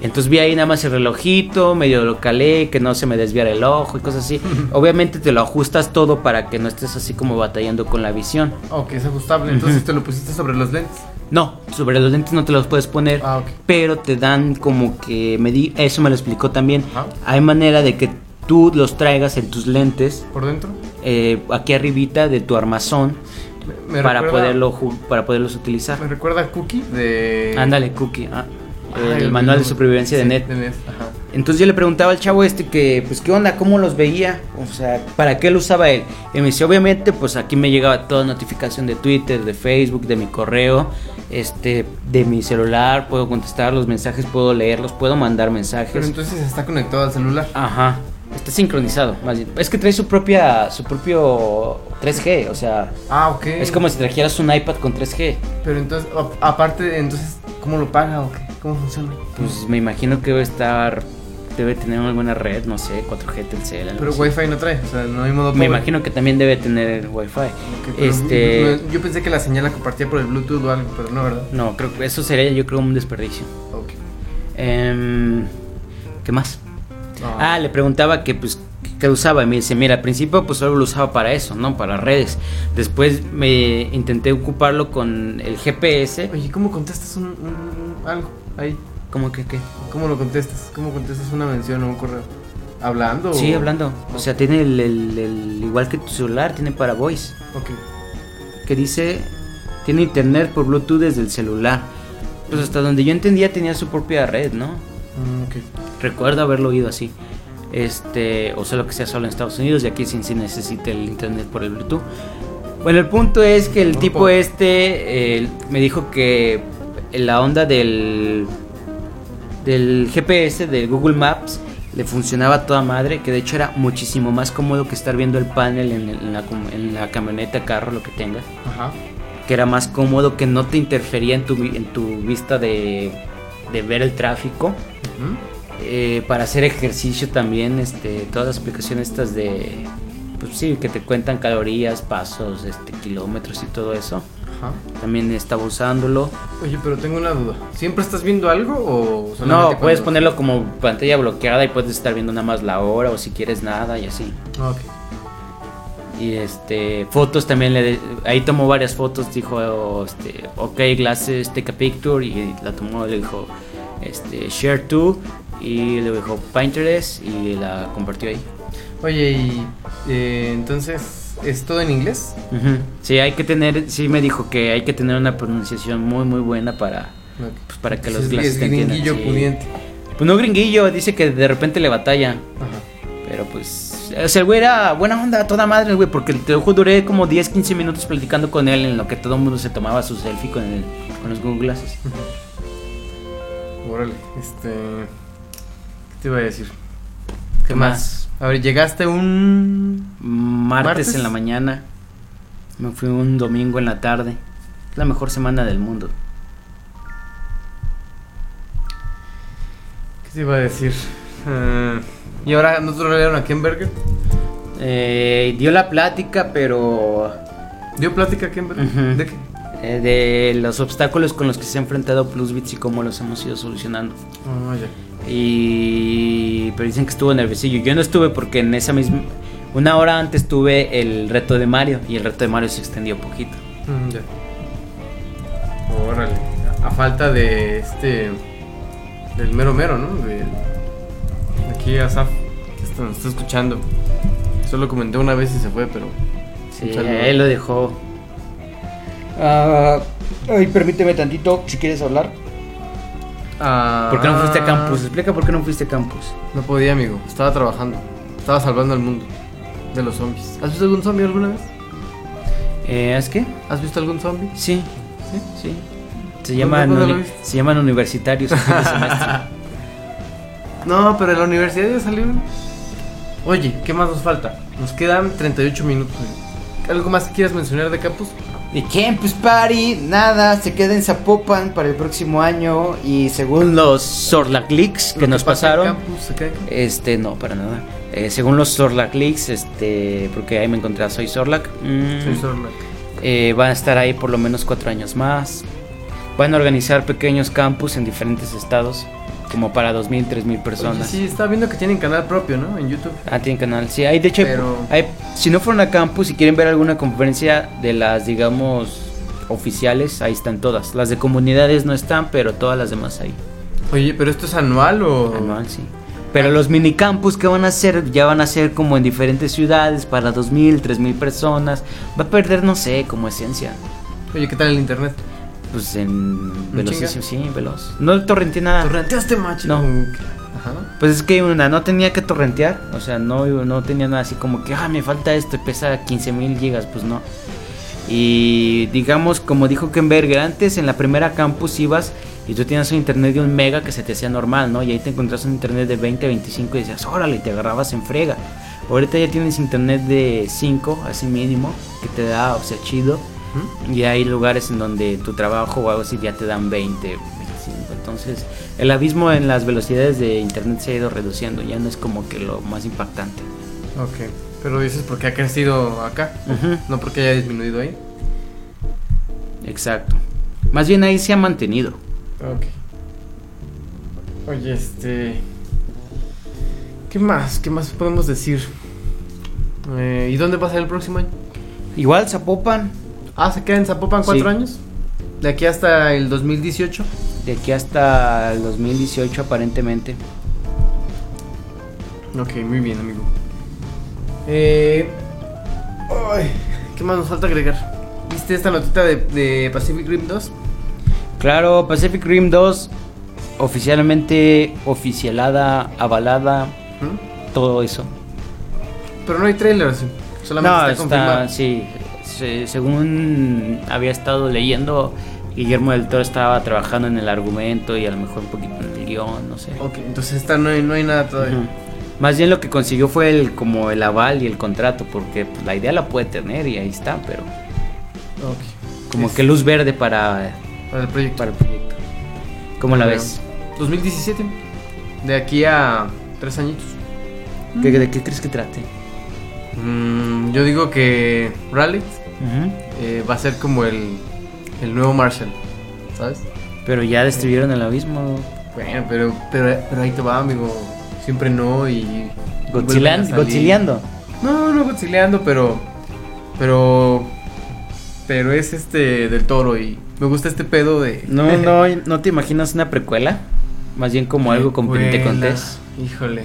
S2: Entonces vi ahí nada más el relojito, medio lo calé, que no se me desviara el ojo y cosas así. Obviamente te lo ajustas todo para que no estés así como batallando con la visión.
S1: Ok, es ajustable. Entonces te lo pusiste sobre los lentes.
S2: No, sobre los lentes no te los puedes poner,
S1: Ah,
S2: pero te dan como que medi- eso me lo explicó también. Hay manera de que tú los traigas en tus lentes
S1: ¿Por dentro?
S2: eh, aquí arribita de tu armazón
S1: Me, me
S2: para
S1: recuerda-
S2: poderlo para poderlos utilizar.
S1: Me recuerda a Cookie de.
S2: Ándale, Cookie. ah,
S1: Ah,
S2: el, manual de supervivencia de Net.
S1: De Net, ajá.
S2: Entonces yo le preguntaba al chavo este que, pues, ¿qué onda? ¿Cómo los veía? O sea, ¿para qué lo usaba él? Y me dice, obviamente, pues aquí me llegaba toda notificación de Twitter, de Facebook, de mi correo, este, de mi celular, puedo contestar los mensajes, puedo leerlos, puedo mandar
S1: Pero
S2: mensajes.
S1: entonces está conectado al celular.
S2: Ajá. Está sincronizado, más bien. Es que trae su propia, su propio 3G, o sea,
S1: Ah, ok.
S2: es como si trajeras un iPad con 3G.
S1: Pero entonces, a- aparte, entonces, ¿cómo lo paga o qué? ¿Cómo funciona?
S2: Pues me imagino que debe estar, debe tener alguna red, no sé, 4G, Telcel,
S1: Pero
S2: así.
S1: Wi-Fi no trae, o sea, no hay modo
S2: Me
S1: pobre.
S2: imagino que también debe tener Wi-Fi. Este.
S1: yo pensé que la señal la compartía por el Bluetooth o algo, pero no, ¿verdad?
S2: No, creo que eso sería, yo creo, un desperdicio.
S1: Ok.
S2: Em, ¿Qué más? Ah, le preguntaba que, pues, qué usaba. Y me dice, mira, al principio, pues solo lo usaba para eso, ¿no? Para redes. Después me intenté ocuparlo con el GPS.
S1: Oye, ¿cómo contestas un, un- algo ahí?
S2: ¿Cómo que qué?
S1: ¿Cómo lo contestas? ¿Cómo contestas una mención o un correo? ¿Hablando?
S2: Sí,
S1: o-
S2: hablando. O sea, tiene el, el- el- igual que tu celular, tiene para voice.
S1: Ok.
S2: que dice tiene internet por Bluetooth desde el celular. Pues hasta donde yo entendía tenía su propia red, ¿no?
S1: Mm, ok.
S2: Recuerdo haberlo oído así. Este, o solo que sea solo en Estados Unidos y aquí sí, sí necesita el internet por el Bluetooth. Bueno, el punto es que el
S1: No
S2: tipo
S1: puedo.
S2: este eh, me dijo que la onda del del GPS de Google Maps le funcionaba a toda madre, que de hecho era muchísimo más cómodo que estar viendo el panel en, la, com- en la camioneta, carro, lo que tengas
S1: Ajá.
S2: que era más cómodo, que no te interfería en tu, en tu vista de, de ver el tráfico. Eh, para hacer ejercicio también, este, todas las aplicaciones estas de, pues sí, que te cuentan calorías, pasos, este, kilómetros y todo eso.
S1: Ajá.
S2: También estaba usándolo.
S1: Oye, pero tengo una duda. ¿Siempre estás viendo algo o solamente
S2: No,
S1: cuando-
S2: puedes ponerlo como pantalla bloqueada y puedes estar viendo nada más la hora o si quieres nada y así.
S1: Ok.
S2: Y este, fotos también le de- ahí tomó varias fotos, dijo este, ok glasses, take a picture y la tomó, le dijo este, share to y le dijo Pinterest y la compartió ahí.
S1: Oye, y eh, entonces, ¿es todo en inglés?
S2: Ujú. Sí, hay que tener, sí me dijo que hay que tener una pronunciación muy muy buena para, pues para que los
S1: Es-
S2: clases
S1: es
S2: te entiendan. sí.
S1: pudiente.
S2: Pues no gringuillo, dice que de repente le batalla.
S1: Ajá.
S2: Pero pues, o sea, el güey era buena onda, toda madre, güey, porque te lo duré como 10, 15 minutos platicando con él en lo que todo el mundo se tomaba su selfie con, el, con los Google Glasses.
S1: Órale, este. ¿Qué te iba a decir? ¿Qué,
S2: ¿Qué
S1: más?
S2: más?
S1: A ver, llegaste un.
S2: Martes,
S1: ¿Martes?
S2: en la mañana, me fui un domingo en la tarde. Es la mejor semana del mundo.
S1: ¿Qué te iba a decir? Ah, y ahora nosotros leyeron a Ken Berger.
S2: Eh, dio la plática, pero
S1: ¿Dio plática a Ken Berger?
S2: Ujú.
S1: ¿De qué?
S2: eh, de los obstáculos con los que se ha enfrentado Plusbits y cómo los hemos ido solucionando.
S1: Oh, ya.
S2: Y pero dicen que estuvo nerviosillo. Yo no estuve porque en esa misma una hora antes tuve el reto de Mario y el reto de Mario se extendió poquito.
S1: Mm, ya. Órale. A falta de este. Del mero mero, ¿no? De aquí Asaf. Que está- nos está escuchando. Solo comenté una vez y se fue, pero.
S2: Sí, él lo dejó. Ah, ay, permíteme tantito si quieres hablar.
S1: Ah,
S2: ¿Por qué no fuiste a campus? Explica por qué no fuiste a campus.
S1: No podía, amigo. Estaba trabajando. Estaba salvando al mundo de los zombies. ¿Has visto algún zombie alguna vez?
S2: Eh, ¿Es qué?
S1: ¿Has visto algún zombie?
S2: Sí,
S1: ¿Sí?
S2: sí. Se
S1: ¿Dónde-
S2: llaman, se llaman universitarios.
S1: No, pero en la universidad ya salieron. Oye, ¿qué más nos falta? Nos quedan 38 minutos. ¿Algo más que quieras mencionar de campus?
S2: De Campus Party, nada, se queda en Zapopan para el próximo año y según los Sorlac Leaks que nos pasaron,
S1: se campus.
S2: este, no, para nada. Eh, según los Sorlac Leaks, este, porque ahí me encontré a Soy Sorlac, mm,
S1: Soy Sorlac.
S2: eh, van a estar ahí por lo menos cuatro años más. Van a organizar pequeños campus en diferentes estados, como para 2.000, 3.000
S1: Oye,
S2: personas.
S1: sí, estaba viendo que tienen canal propio, ¿no? En YouTube.
S2: Ah, tienen canal. Sí, hay de hecho,
S1: Pero-
S2: hay- si no fueron a campus y quieren ver alguna conferencia de las, digamos, oficiales, ahí están todas. Las de comunidades no están, pero todas las demás ahí.
S1: Oye, ¿pero esto es anual o...?
S2: Anual, sí. Pero los minicampus que van a hacer, ya van a ser como en diferentes ciudades para 2.000, 3.000 personas. Va a perder, no sé, como esencia.
S1: Oye, ¿qué tal el internet?
S2: Pues en velocísimo, sí, veloz. No torrenté nada.
S1: ¿Torrenteaste, macho?
S2: No.
S1: Ajá.
S2: Pues es que una, no tenía que torrentear, o sea, no, no tenía nada así como que, ah, me falta esto, y pesa 15 mil gigas, pues no. Y digamos, como dijo Kenberger, antes en la primera campus ibas y tú tenías un internet de un mega que se te hacía normal, ¿no? Y ahí te encontrás un internet de 20, 25 y decías, órale, y te agarrabas en frega. Ahorita ya tienes internet de 5, así mínimo, que te da, o sea, chido. Y hay lugares en donde tu trabajo o algo así ya te dan 20, 25. Entonces, el abismo en las velocidades de internet se ha ido reduciendo. Ya no es como que lo más impactante.
S1: Ok. Pero dices porque ha crecido acá, no porque haya disminuido ahí.
S2: Exacto. Más bien ahí se ha mantenido.
S1: Ok. Oye, este. ¿Qué más? ¿Qué más podemos decir? Eh, ¿Y dónde va a ser el próximo año?
S2: Igual Zapopan,
S1: Ah, se queda en Zapopan cuatro
S2: Sí.
S1: años. De aquí hasta el 2018.
S2: de aquí hasta el 2018 aparentemente.
S1: Ok, muy bien, amigo. Eh. ay, ¿Qué más nos falta agregar? ¿Viste esta notita de, de Pacific Rim 2?
S2: Claro, Pacific Rim 2 oficialmente oficialada, avalada,
S1: ¿Mm?
S2: todo eso.
S1: Pero no hay trailers. Solamente
S2: no,
S1: está, confirmado.
S2: está, según había estado leyendo, Guillermo del Toro estaba trabajando en el argumento y a lo mejor un poquito en el guion, no sé.
S1: Ok, entonces esta no hay, no hay nada todavía.
S2: Más bien lo que consiguió fue el como el aval y el contrato, porque pues, la idea la puede tener y ahí está, pero
S1: Ok.
S2: como
S1: Es
S2: que luz verde para,
S1: Para el proyecto.
S2: para el proyecto. ¿Cómo la ves?
S1: 2017. De aquí a tres añitos.
S2: ¿Qué- ¿De qué crees que trate?
S1: Mm, yo digo que Eh, va a ser como el, el nuevo Marshall. ¿Sabes?
S2: Pero ya destruyeron el abismo.
S1: Bueno, pero, pero, pero ahí te va, amigo. Siempre no y.
S2: Godzilleando.
S1: No, no Godzilleando, pero. Pero. Pero es este del toro y me gusta este pedo de.
S2: No, no, no te imaginas una precuela. Más bien como algo con
S1: Recuela,
S2: Pentecontés.
S1: Híjole.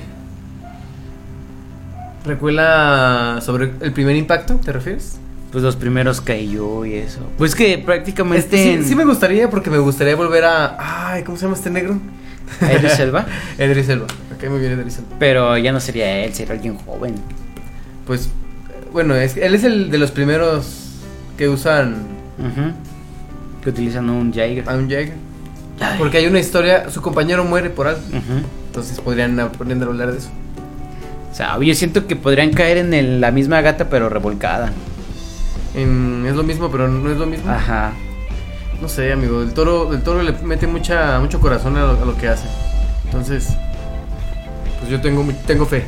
S1: ¿Recuela sobre el primer impacto, te refieres?
S2: Pues los primeros Kaiju y eso. Pues que prácticamente.
S1: Este, sí,
S2: en-
S1: sí me gustaría porque me gustaría volver a. Ay, ¿cómo se llama este negro?
S2: a Idris Elba.
S1: Edris Elba. Ok, muy bien, Edris Elba.
S2: Pero ya no sería él, sería alguien joven.
S1: Pues, bueno, es, él es el de los primeros que usan
S2: Ujú. Que utilizan un Jaeger.
S1: a un Jäger. Porque hay una historia, su compañero muere por algo. Entonces podrían aprender a hablar de eso.
S2: O sea, yo siento que podrían caer en el- la misma gata, pero revolcada.
S1: En- es lo mismo, pero no es lo mismo.
S2: Ajá.
S1: No sé, amigo. El toro, el toro le mete mucha, mucho corazón a lo, a lo que hace. Entonces, pues yo tengo, tengo fe.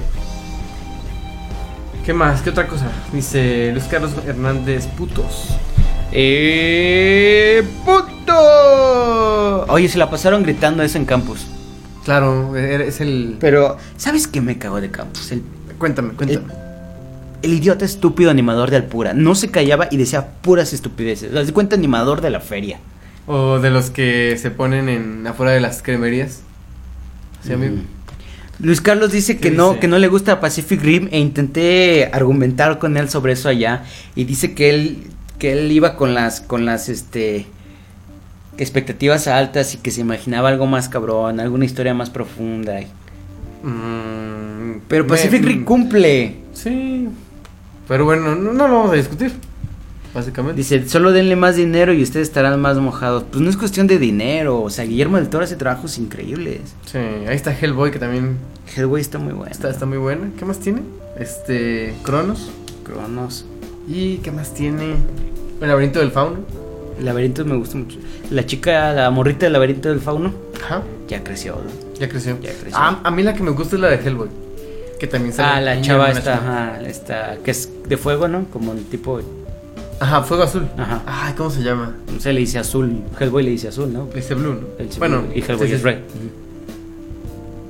S1: ¿Qué más? ¿Qué otra cosa? Dice Luis Carlos Hernández, putos.
S2: ¡Eh! ¡Puto! Oye, se la pasaron gritando eso en campus.
S1: Claro, e- es el.
S2: Pero, ¿sabes qué me cago de campus? El,
S1: Cuéntame, cuéntame.
S2: el idiota estúpido animador de Alpura. No se callaba y decía puras estupideces. Haz de cuenta animador de la feria.
S1: O de los que se ponen en afuera de las cremerías. Sí.
S2: Mm. Luis Carlos dice
S1: ¿Qué
S2: que no, que no le gusta Pacific Rim e intenté argumentar con él sobre eso allá y dice que él que él iba con las con las este expectativas altas y que se imaginaba algo más cabrón, alguna historia más profunda.
S1: Mm,
S2: Pero
S1: me-
S2: Pacific Rim
S1: mm,
S2: cumple.
S1: Sí. Pero bueno, no, no lo vamos a discutir. Básicamente.
S2: Dice, solo denle más dinero y ustedes estarán más mojados. Pues no es cuestión de dinero, o sea, Guillermo del Toro hace trabajos increíbles.
S1: Sí, ahí está Hellboy que también
S2: Hellboy está muy bueno.
S1: está, está muy buena. ¿Qué más tiene? Este. Cronos.
S2: Cronos.
S1: ¿Y qué más tiene? El laberinto del fauno.
S2: El laberinto me gusta mucho. La chica, la morrita del laberinto del fauno,
S1: Ajá.
S2: ya creció.
S1: Ya creció.
S2: Ya creció.
S1: Ah, a mí la que me gusta es la de Hellboy. Que también sale.
S2: Ah, la chava esta, ajá, esta, que es de fuego, ¿no? Como un tipo,
S1: Ajá, fuego azul.
S2: Ajá.
S1: Ay, ¿cómo se llama?
S2: no sé, le dice azul, Hellboy le dice azul, ¿no?
S1: Dice Blue, ¿no?
S2: El
S1: bueno,
S2: y Hellboy
S1: sí,
S2: es
S1: sí.
S2: red.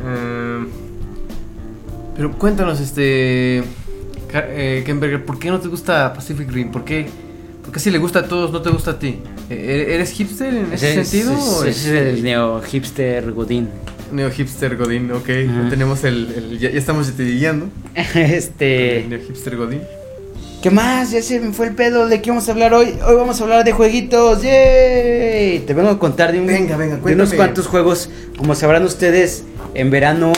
S1: Eh, pero cuéntanos, este. Eh, Kenberger, ¿por qué no te gusta Pacific Rim? ¿Por qué, por qué si le gusta a todos, no te gusta a ti? Eh, ¿Eres hipster en ese,
S2: es-
S1: sentido? o
S2: Ese es el neo hipster Godín.
S1: Neo hipster Godín, ok. Tenemos el. el- ya, ya estamos guiando.
S2: este.
S1: Neo hipster Godín.
S2: ¿Qué más? Ya se me fue el pedo. ¿De qué vamos a hablar hoy? Hoy vamos a hablar de jueguitos. ¡Yay! Te vengo a contar de, un-
S1: Venga, venga,
S2: de unos cuantos juegos. Como sabrán ustedes, en verano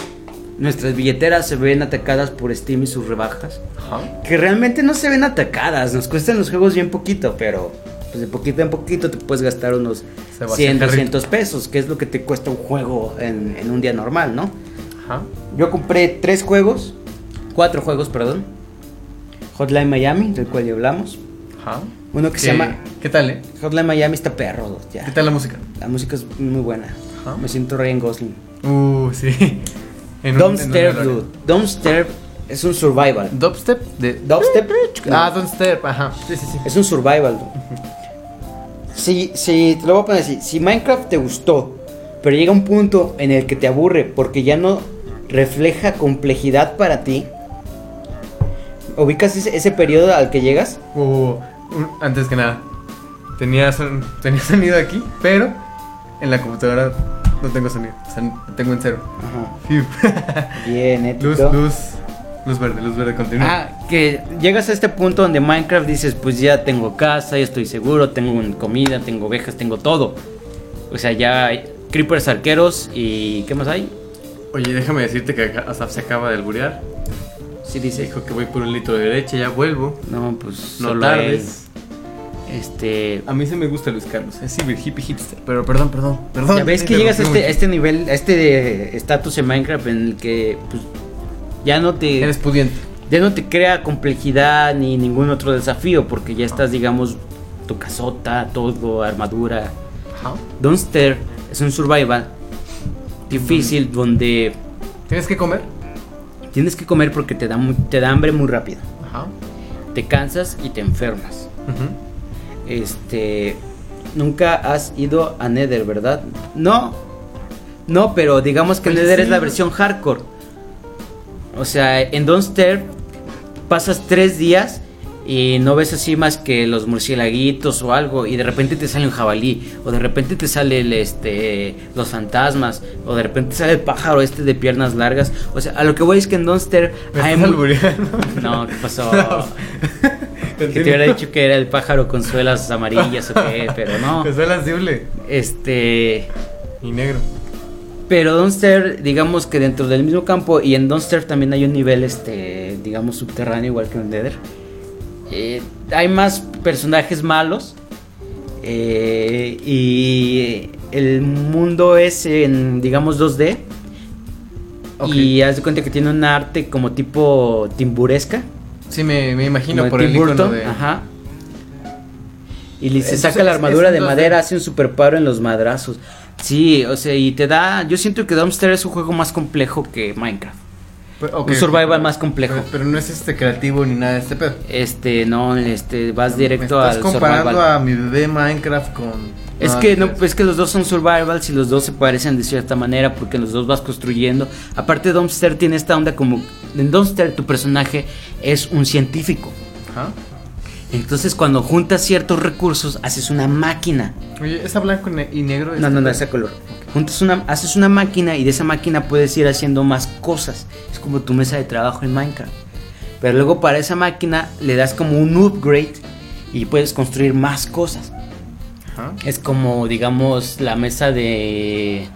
S2: nuestras billeteras se ven atacadas por Steam y sus rebajas.
S1: Ajá.
S2: Que realmente no se ven atacadas. Nos cuestan los juegos bien poquito, pero pues de poquito en poquito te puedes gastar unos
S1: Se vacía
S2: 100,
S1: el carrito.
S2: 200 pesos, que es lo que te cuesta un juego en, en un día normal, ¿no?
S1: Ajá.
S2: Yo compré tres juegos, cuatro juegos, perdón. Hotline Miami, del cual ya hablamos.
S1: Ajá.
S2: Uno que
S1: ¿Qué,
S2: se llama
S1: ¿Qué tal, eh?
S2: Hotline Miami está perro, ya.
S1: ¿Qué tal la música?
S2: La música es muy buena.
S1: Ajá.
S2: Me siento Ryan Gosling.
S1: Uh, sí.
S2: Don't dude. Don't es un survival.
S1: Dubstep de
S2: Dubstep.
S1: Ah, Don't Step, ajá. Sí, sí, sí.
S2: Es un survival. dude. Si, si, te lo voy a poner así. Si Minecraft te gustó, pero llega un punto en el que te aburre porque ya no refleja complejidad para ti. ¿Ubicas ese, ese periodo al que llegas?
S1: Uh, un- antes que nada, tenía, son- tenía sonido aquí, pero en la computadora no tengo sonido. O sea, tengo en cero.
S2: Ajá. Bien,
S1: luz,
S2: ético.
S1: luz, luz verde, luz verde, continúa.
S2: Ah, que llegas a este punto donde Minecraft dices, pues ya tengo casa, ya estoy seguro, tengo comida, tengo ovejas, tengo todo. O sea, ya hay creepers arqueros y ¿qué más hay?
S1: Oye, déjame decirte que Asaf se acaba de alburear.
S2: Sí dice,
S1: Dijo que voy por un litro de leche, ya vuelvo.
S2: no, pues
S1: No
S2: solo
S1: tardes.
S2: él. Este,
S1: A mí sí me gusta Luis Carlos, es ciber hippie hipster. Pero perdón, perdón, perdón.
S2: ya ves que llegas a este, a este nivel, a este estatus en Minecraft en el que pues, ya no te
S1: Eres pudiente.
S2: Ya no te crea complejidad ni ningún otro desafío porque ya estás digamos tu casota, todo, armadura.
S1: Ajá.
S2: Don't Stare es un survival difícil donde
S1: ¿Tienes que comer?
S2: tienes que comer porque te da, te da hambre muy rápido.
S1: Ajá.
S2: Te cansas y te enfermas. Este, nunca has ido a Nether, ¿verdad? No. No, pero digamos que Nether es la versión hardcore. O sea, en Don't Stare pasas tres días y no ves así más que los murciélaguitos o algo y de repente te sale un jabalí o de repente te sale el, este los fantasmas o de repente sale el pájaro este de piernas largas o sea a lo que voy es que en
S1: Me
S2: hay
S1: estás
S2: mu-
S1: albureando.
S2: no qué pasó
S1: No.
S2: que te hubiera dicho que era el pájaro con suelas amarillas o qué, pero no.
S1: Sensible.
S2: Este.
S1: Y negro.
S2: Pero Donster, digamos que dentro del mismo campo y en Donster también hay un nivel, este, digamos, subterráneo igual que en Nether. Eh, hay más personajes malos eh, y el mundo es en, digamos, 2D.
S1: Ok.
S2: Y haz de cuenta que tiene un arte como tipo timburesca.
S1: Sí, me, me imagino
S2: como
S1: por el icono de...
S2: Ajá. Y se
S1: Entonces,
S2: saca la armadura de
S1: un 2D.
S2: madera, hace un super paro en los madrazos. Sí, o sea, y te da. Yo siento que Dumpster es un juego más complejo que Minecraft.
S1: Pero-
S2: un survival más complejo.
S1: Pero, pero no es este creativo ni nada de este pedo.
S2: Este, no, este, vas directo
S1: Me estás comparando
S2: survival.
S1: a mi bebé Minecraft con...
S2: Es
S1: No,
S2: que no,
S1: es-
S2: es que los dos son survivals y los dos se parecen de cierta manera porque los dos vas construyendo. Aparte Dumpster tiene esta onda como en Dumpster tu personaje es un científico.
S1: Ajá.
S2: Entonces cuando juntas ciertos recursos haces una máquina.
S1: Oye, ¿esa blanco y ne- y negro?
S2: No,
S1: este
S2: no, no,
S1: pedo?
S2: ese color. Juntas una, haces una máquina y de esa máquina puedes ir haciendo más cosas. Es como tu mesa de trabajo en Minecraft. Pero luego para esa máquina le das como un upgrade y puedes construir más cosas.
S1: Ajá.
S2: Es como, digamos, la mesa de...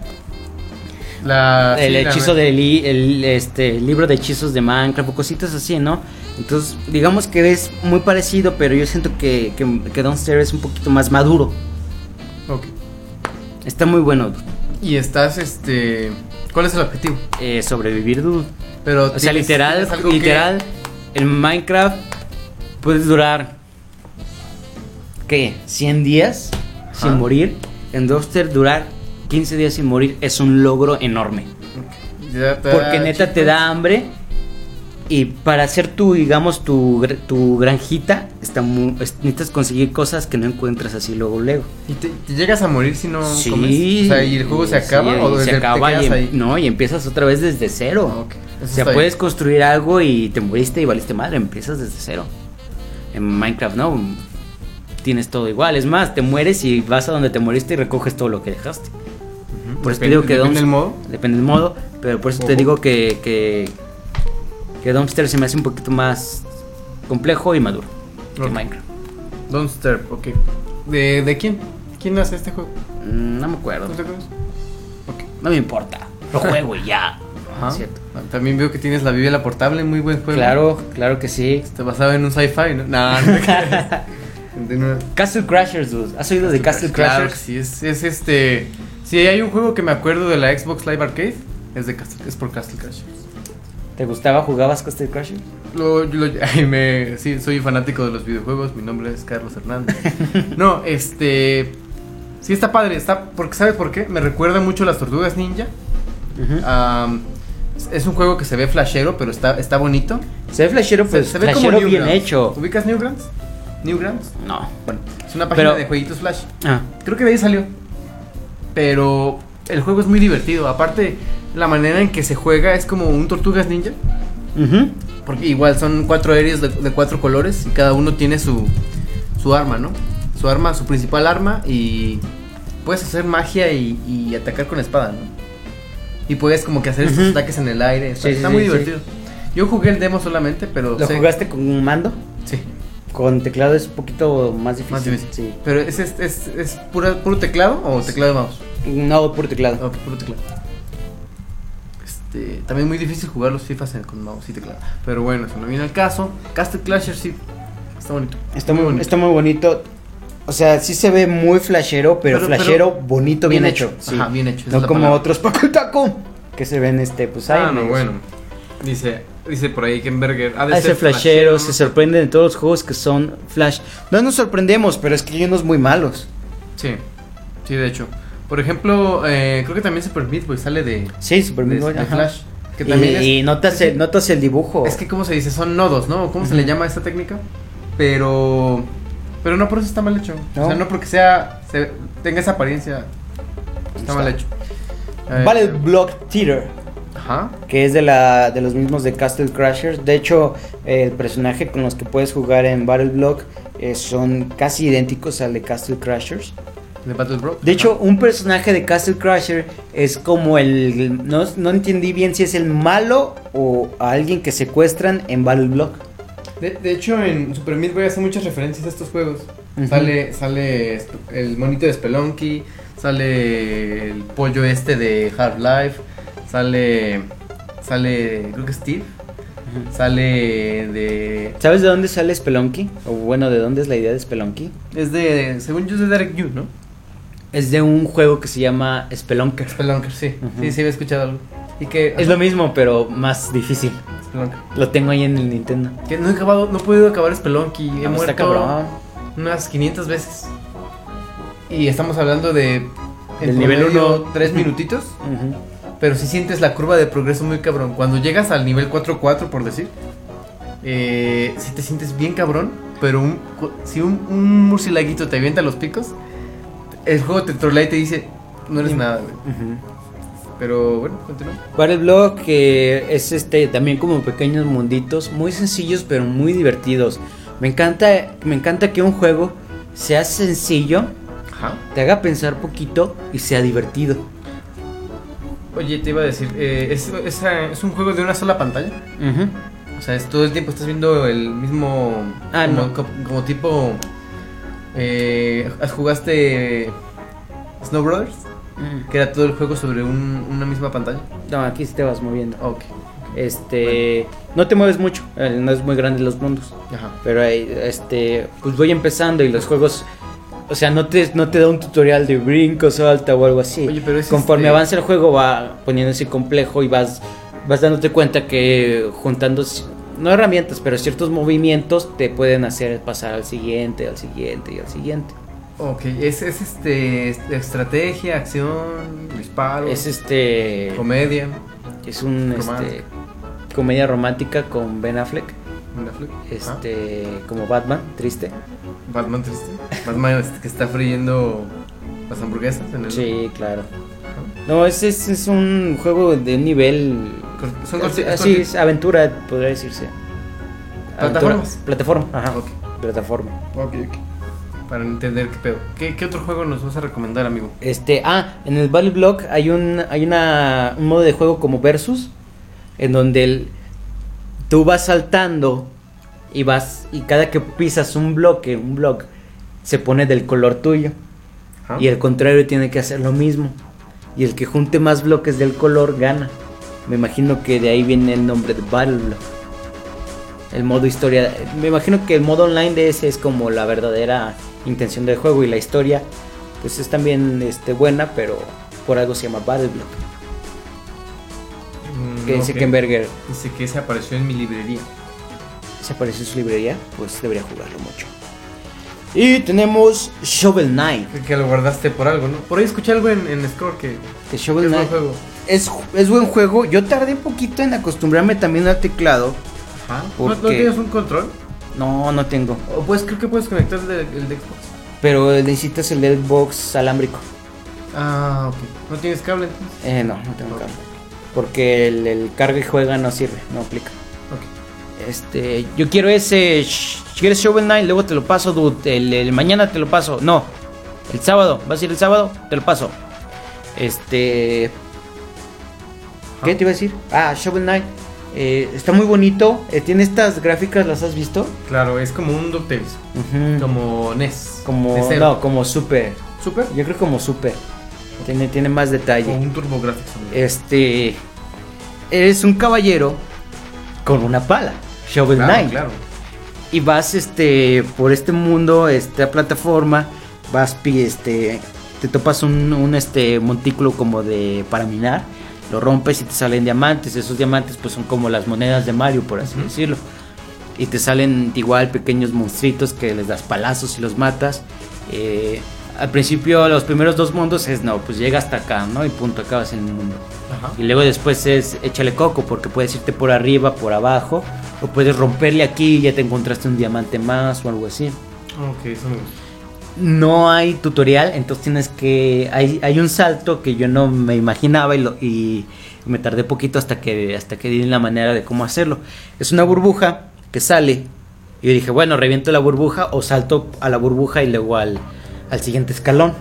S1: La,
S2: el
S1: sí,
S2: hechizo del li- el, este, libro de hechizos de Minecraft o cositas así, ¿no? Entonces, digamos que es muy parecido, pero yo siento que, que, que Downstairs es un poquito más maduro.
S1: Ok.
S2: Está muy bueno,
S1: Y estás, este... ¿Cuál es el objetivo?
S2: eh, sobrevivir, dude.
S1: Pero
S2: O sea, literal,
S1: algo que-
S2: literal, en Minecraft puedes durar, ¿qué? ¿100 días sin morir? En Duster durar 15 días sin morir es un logro enorme. Porque neta te da hambre y para hacer tu, digamos, tu, tu granjita, está necesitas conseguir cosas que no encuentras así luego, luego.
S1: ¿Y te, te llegas a morir si no
S2: Sí.
S1: comes? O sea, ¿y el juego se
S2: sí,
S1: acaba
S2: y
S1: o
S2: se acaba
S1: te
S2: y, em-
S1: ahí?
S2: no, y empiezas otra vez desde cero.
S1: Ah,
S2: O sea, puedes construir algo y te moriste y valiste madre, empiezas desde cero. En Minecraft no, tienes todo igual. Es más, te mueres y vas a donde te moriste y recoges todo lo que dejaste. Por eso te
S1: Depende-
S2: digo que
S1: depende del modo.
S2: Depende del modo, pero por eso te digo que, que, que Dumpster se me hace un poquito más complejo y maduro que
S1: Ok.
S2: Minecraft.
S1: Starve, ok. ¿De, ¿De quién? ¿Quién hace este juego?
S2: Mm, No me acuerdo,
S1: ¿No te acuerdas? Ok.
S2: no me importa. Lo juego y ya.
S1: Ajá.
S2: Cierto.
S1: Ah, También veo que tienes la Biblia portable, muy buen juego.
S2: Claro, claro que sí.
S1: Está basado en un sci-fi, ¿no? No, no.
S2: Castle Crashers, dude. ¿Has oído de Castle
S1: Claro que
S2: Crashers?
S1: sí, es, es este. Si hay un juego que me acuerdo de la Xbox Live Arcade, es de Castle, es por Castle Crashers.
S2: ¿Te gustaba? ¿Jugabas Castle Crashers?
S1: Lo, lo- ay, me, sí, soy fanático de los videojuegos. Mi nombre es Carlos Hernández. no, este. Sí, está padre. Está, porque, ¿Sabes por qué? Me recuerda mucho a las tortugas ninja. Es un juego que se ve flashero, pero está, está bonito.
S2: Se ve flashero, pues
S1: se ve como
S2: bien hecho.
S1: ¿Ubicas Newgrounds? Newgrounds.
S2: No.
S1: Bueno, es una página
S2: Pero-
S1: de jueguitos flash.
S2: Ah,
S1: Creo que de ahí salió. Pero el juego es muy divertido. Aparte, la manera en que se juega es como un tortugas ninja.
S2: ujú.
S1: Porque igual son cuatro aéreos de, de cuatro colores y cada uno tiene su, su arma, ¿no? Su arma, su principal arma y puedes hacer magia y, y atacar con espada, ¿no? Y puedes como que hacer estos
S2: Ujú.
S1: ataques en el aire. Está,
S2: Sí,
S1: está
S2: sí,
S1: muy
S2: sí.
S1: divertido. Yo jugué el demo solamente, pero...
S2: ¿Lo
S1: sé-
S2: jugaste con un mando?
S1: Sí,
S2: Con teclado es un poquito más difícil.
S1: más difícil.
S2: Sí.
S1: Pero ¿es, es, es, es pura- puro teclado o teclado de mouse?
S2: No, puro teclado.
S1: Ok, puro teclado. Este, también muy difícil jugar los FIFAs en- con mouse y teclado. Pero bueno, eso no viene al caso. Castle Clasher sí. Está bonito.
S2: Está muy, está muy bonito. O sea, sí se ve muy flashero, pero,
S1: Pero-
S2: flashero
S1: pero
S2: bonito, bien, hecho. sí.
S1: Ajá, bien hecho.
S2: No como
S1: palabra.
S2: otros Paco que se ven este, pues ahí.
S1: Ah, no, bueno. Dice, dice por ahí Kenberger. Ha de
S2: Hace
S1: ser
S2: flashero,
S1: flashero,
S2: se
S1: ¿no?
S2: sorprenden de todos los juegos que son flash. No nos sorprendemos, pero es que hay unos muy malos.
S1: Sí, sí, de hecho. Por ejemplo, eh, creo que también Super Meat Boy sale de,
S2: Sí, Super
S1: de,
S2: Meat Boy,
S1: de
S2: ajá.
S1: Flash. Que
S2: Y,
S1: también es,
S2: y notas,
S1: es que-
S2: el, notas el dibujo.
S1: Es que, ¿cómo se dice? Son nodos, ¿no? ¿Cómo se le llama a esta técnica? Pero. Pero no por eso está mal hecho.
S2: No.
S1: O sea, no porque sea. se- tenga esa apariencia. Está mal hecho. Eh,
S2: Battle Block Theater.
S1: Ajá.
S2: que es de la de los mismos de Castle Crashers. De hecho, el personaje con los que puedes jugar en Battle Block eh, son casi idénticos al de Castle Crashers.
S1: De Battle Bro.
S2: De hecho, un personaje de Castle Crasher es como el no, no entendí bien si es el malo o a alguien que secuestran en Battle Block.
S1: De, de hecho, en Super Meat Boy hace muchas referencias a estos juegos. Sale, sale el monito de Spelunky, sale el pollo este de Half-Life, sale, sale, creo que Steve, sale de...
S2: ¿Sabes de dónde sale Spelunky? O bueno, ¿de dónde es la idea de Spelunky?
S1: Es de, según yo, es de Derek Yu, ¿no?
S2: Es de un juego que se llama Spelunker.
S1: Spelunker, sí.
S2: Ujú.
S1: Sí, sí, había escuchado algo. Y que...
S2: Es lo mismo, pero más difícil.
S1: Spelunker.
S2: Lo tengo ahí en el Nintendo.
S1: Que no he acabado, no he podido acabar Spelunky. He
S2: Ah,
S1: muerto
S2: está cabrón.
S1: unas 500 veces. Y estamos hablando de...
S2: Del nivel uno.
S1: 3 minutitos. Pero si sientes la curva de progreso muy cabrón. Cuando llegas al nivel 4-4, por decir, eh, si te sientes bien cabrón. Pero un, si un, un murcielaguito te avienta los picos, el juego te trolea y te dice: No eres nada, güey.
S2: Ujú.
S1: Pero bueno, continúa.
S2: Battle Block eh, es este también como pequeños munditos, muy sencillos pero muy divertidos. Me encanta, me encanta que un juego sea sencillo,
S1: Ajá.
S2: te haga pensar poquito y sea divertido.
S1: Oye, te iba a decir: eh, es, es un juego de una sola pantalla.
S2: Ujú.
S1: O sea, es todo el tiempo estás viendo el mismo.
S2: Ah,
S1: como,
S2: no.
S1: co- como tipo. Eh, ¿Jugaste Snow Brothers?
S2: Mm.
S1: Que era todo el juego sobre un- una misma pantalla.
S2: No, aquí sí te vas moviendo.
S1: Ok.
S2: Este, no te mueves mucho, eh, no es muy grande los mundos.
S1: Ajá.
S2: Pero ahí, este, pues voy empezando y los juegos, o sea, no te, no te da un tutorial de brinco, salta o algo así.
S1: Oye, pero es
S2: Conforme
S1: este-
S2: avanza el juego va poniéndose complejo y vas, vas dándote cuenta que juntando, no herramientas, pero ciertos movimientos te pueden hacer pasar al siguiente, al siguiente y al siguiente.
S1: Ok, es, es este, este, estrategia, acción, disparo,
S2: Es este,
S1: comedia.
S2: es un, este, comedia romántica con Ben Affleck,
S1: Netflix.
S2: este, como Batman, triste.
S1: Batman triste. Batman este, que está friendo las hamburguesas en el.
S2: Sí, claro. No, es, es, es un juego de un nivel.
S1: Son corti- es corti-
S2: es, aventura, podría decirse. Aventura-
S1: ¿Plataformas?
S2: Plataforma, ajá. Plataforma.
S1: Ok, ok. Para entender qué pedo. ¿Qué, qué otro juego nos vas a recomendar, amigo?
S2: Este, ah, en el Battle Block hay un hay una un modo de juego como versus en donde el- tú vas saltando y vas y cada que pisas un bloque, un block se pone del color tuyo
S1: Ajá.
S2: y el contrario tiene que hacer lo mismo y el que junte más bloques del color gana. Me imagino que de ahí viene el nombre de Battle Block. El modo historia, me imagino que el modo online de ese es como la verdadera intención del juego y la historia pues es también este, buena, pero por algo se llama Battle Block.
S1: Mm,
S2: Que dice
S1: ok.
S2: Kenberger
S1: Dice que ese apareció en mi librería.
S2: se aparece en su librería, pues debería jugarlo mucho. Y tenemos Shovel Knight.
S1: Que, que lo guardaste por algo, ¿no? Por ahí escuché algo en, en Score que,
S2: Shovel
S1: es buen
S2: Knight
S1: juego.
S2: es, es buen juego. Yo tardé un poquito en acostumbrarme también al teclado.
S1: Ajá. ¿No,
S2: ¿Por
S1: no
S2: qué?
S1: tienes un control?
S2: No, no tengo.
S1: O pues creo que puedes conectar el de, el de Xbox.
S2: Pero necesitas el Xbox alámbrico.
S1: Ah, ok. ¿No tienes cable entonces?
S2: Eh, no, no tengo cable. Porque el, el carga y juega no sirve, no aplica. Este, yo quiero ese. sh- ¿Quieres Shovel Knight? Luego te lo paso, dude. El, el mañana te lo paso. No, el sábado. ¿Vas a ir el sábado? Te lo paso. Este. ¿Qué te iba a decir? Ah, Shovel Knight. Eh, está muy bonito. eh, tiene estas gráficas, ¿las has visto?
S1: Claro, es como un DuckTales. Como NES.
S2: Como. No, como Super.
S1: ¿Super?
S2: Yo creo como Super. Tiene, tiene más detalle.
S1: O un TurboGrafx.
S2: Este. Eres un caballero con una pala. Shovel
S1: claro,
S2: Knight.
S1: claro.
S2: y vas este por este mundo, esta plataforma, vas pi- este te topas un, un, este montículo como de para minar, lo rompes y te salen diamantes, esos diamantes pues son como las monedas de Mario por así decirlo. Y te salen igual pequeños monstruitos que les das palazos y los matas. Eh, al principio los primeros dos mundos es no, pues llega hasta acá, ¿no? Y punto, acabas en el mundo.
S1: Ajá.
S2: Y luego después es échale coco, porque puedes irte por arriba, por abajo, o puedes romperle aquí y ya te encontraste un diamante más o algo así.
S1: Ok, eso me gusta.
S2: No hay tutorial, entonces tienes que. Hay, hay un salto que yo no me imaginaba y, lo- y me tardé poquito hasta que, hasta que di la manera de cómo hacerlo. Es una burbuja que sale. Y yo dije, bueno, reviento la burbuja o salto a la burbuja y luego al, al siguiente escalón.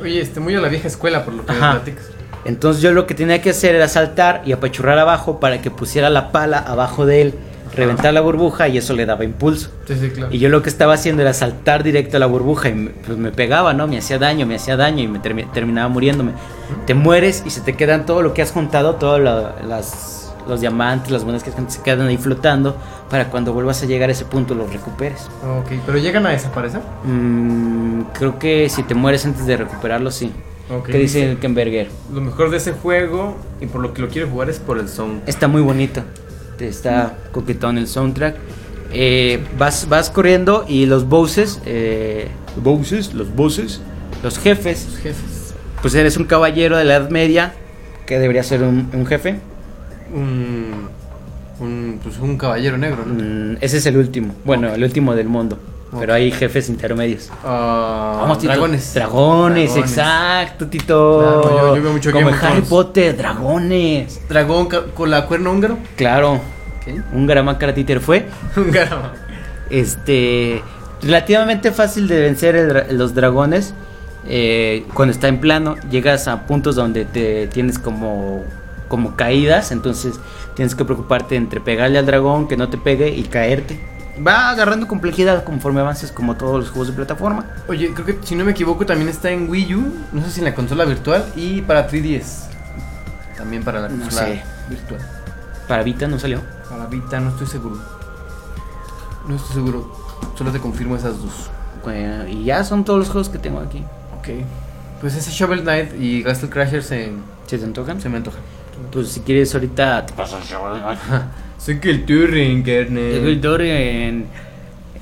S1: Oye, este, muy a la vieja escuela por lo que
S2: Ajá.
S1: platicas.
S2: Entonces yo lo que tenía que hacer era saltar y apachurrar abajo para que pusiera la pala abajo de él reventar la burbuja y eso le daba impulso.
S1: Sí, sí, claro.
S2: Y yo lo que estaba haciendo era saltar directo a la burbuja y me, pues me pegaba, ¿no? Me hacía daño, me hacía daño y me termi- terminaba muriéndome. Te mueres y se te quedan todo lo que has juntado, todos las, los diamantes, las monedas que has juntado, se quedan ahí flotando para cuando vuelvas a llegar a ese punto los recuperes.
S1: Ok, pero llegan a desaparecer.
S2: Mm, creo que si te mueres antes de recuperarlo, sí.
S1: Ok.
S2: ¿Qué dice el Kenberger?
S1: Lo mejor de ese juego y por lo que lo quiero jugar es por el sound.
S2: Está muy bonito. Está coquetón el soundtrack. Eh, vas, vas corriendo y los bosses, eh, bosses, los bosses, los jefes,
S1: Los jefes.
S2: pues eres un caballero de la Edad Media que debería ser un, un jefe.
S1: Un, un, pues un caballero negro, ¿no?
S2: Mm, ese es el último. Bueno, el último del mundo. Pero hay jefes intermedios.
S1: Ah,
S2: Vamos, Tito.
S1: dragones.
S2: Dragones,
S1: Dragones.
S2: exacto, Tito.
S1: Claro, yo- yo veo mucho
S2: Como
S1: Game
S2: Harry. Potter, dragones.
S1: Dragón con la cuerno húngaro.
S2: Claro,
S1: ¿Qué?
S2: un Garamakara Títer fue.
S1: Húngaro.
S2: Este. Relativamente fácil de vencer el los dragones. eh, cuando está en plano, llegas a puntos donde te tienes como, como caídas. Entonces tienes que preocuparte entre pegarle al dragón, que no te pegue y caerte. Va agarrando complejidad conforme avances, como todos los juegos de plataforma.
S1: Oye, creo que si no me equivoco también está en Wii U, no sé si en la consola virtual y para 3DS. También para la
S2: No
S1: consola
S2: sé.
S1: virtual.
S2: Para Vita no salió.
S1: Para Vita no estoy seguro. No estoy seguro. Solo te confirmo esas dos.
S2: Bueno, y ya son todos los juegos que tengo aquí.
S1: Ok. Pues ese Shovel Knight y Castle Crasher se,
S2: ¿Se te antojan?
S1: se me antoja.
S2: Pues si quieres ahorita te paso Shovel Knight.
S1: Soy que el Turing,
S2: Llegó
S1: carnal.
S2: el Dorian.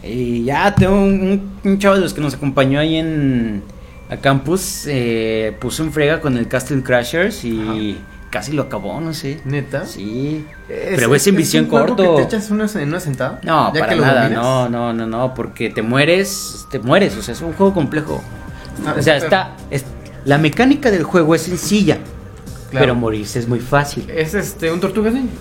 S2: Y ya tengo un, un, un chavo de los que nos acompañó ahí en a campus. eh, puso en frega con el Castle Crashers y casi lo acabó, no sé.
S1: ¿Neta?
S2: Sí.
S1: Es-
S2: Pero es en visión
S1: un
S2: corto.
S1: que ¿Te echas una, en una sentada?
S2: No,
S1: Ya
S2: para
S1: que lo
S2: nada.
S1: dominas.
S2: No, no, no, no. Porque te mueres, te mueres. O sea, es un juego complejo.
S1: Ah,
S2: o sea, está. es- la mecánica del juego es sencilla.
S1: Claro.
S2: Pero morirse es muy fácil.
S1: Es este, un tortuga ninja.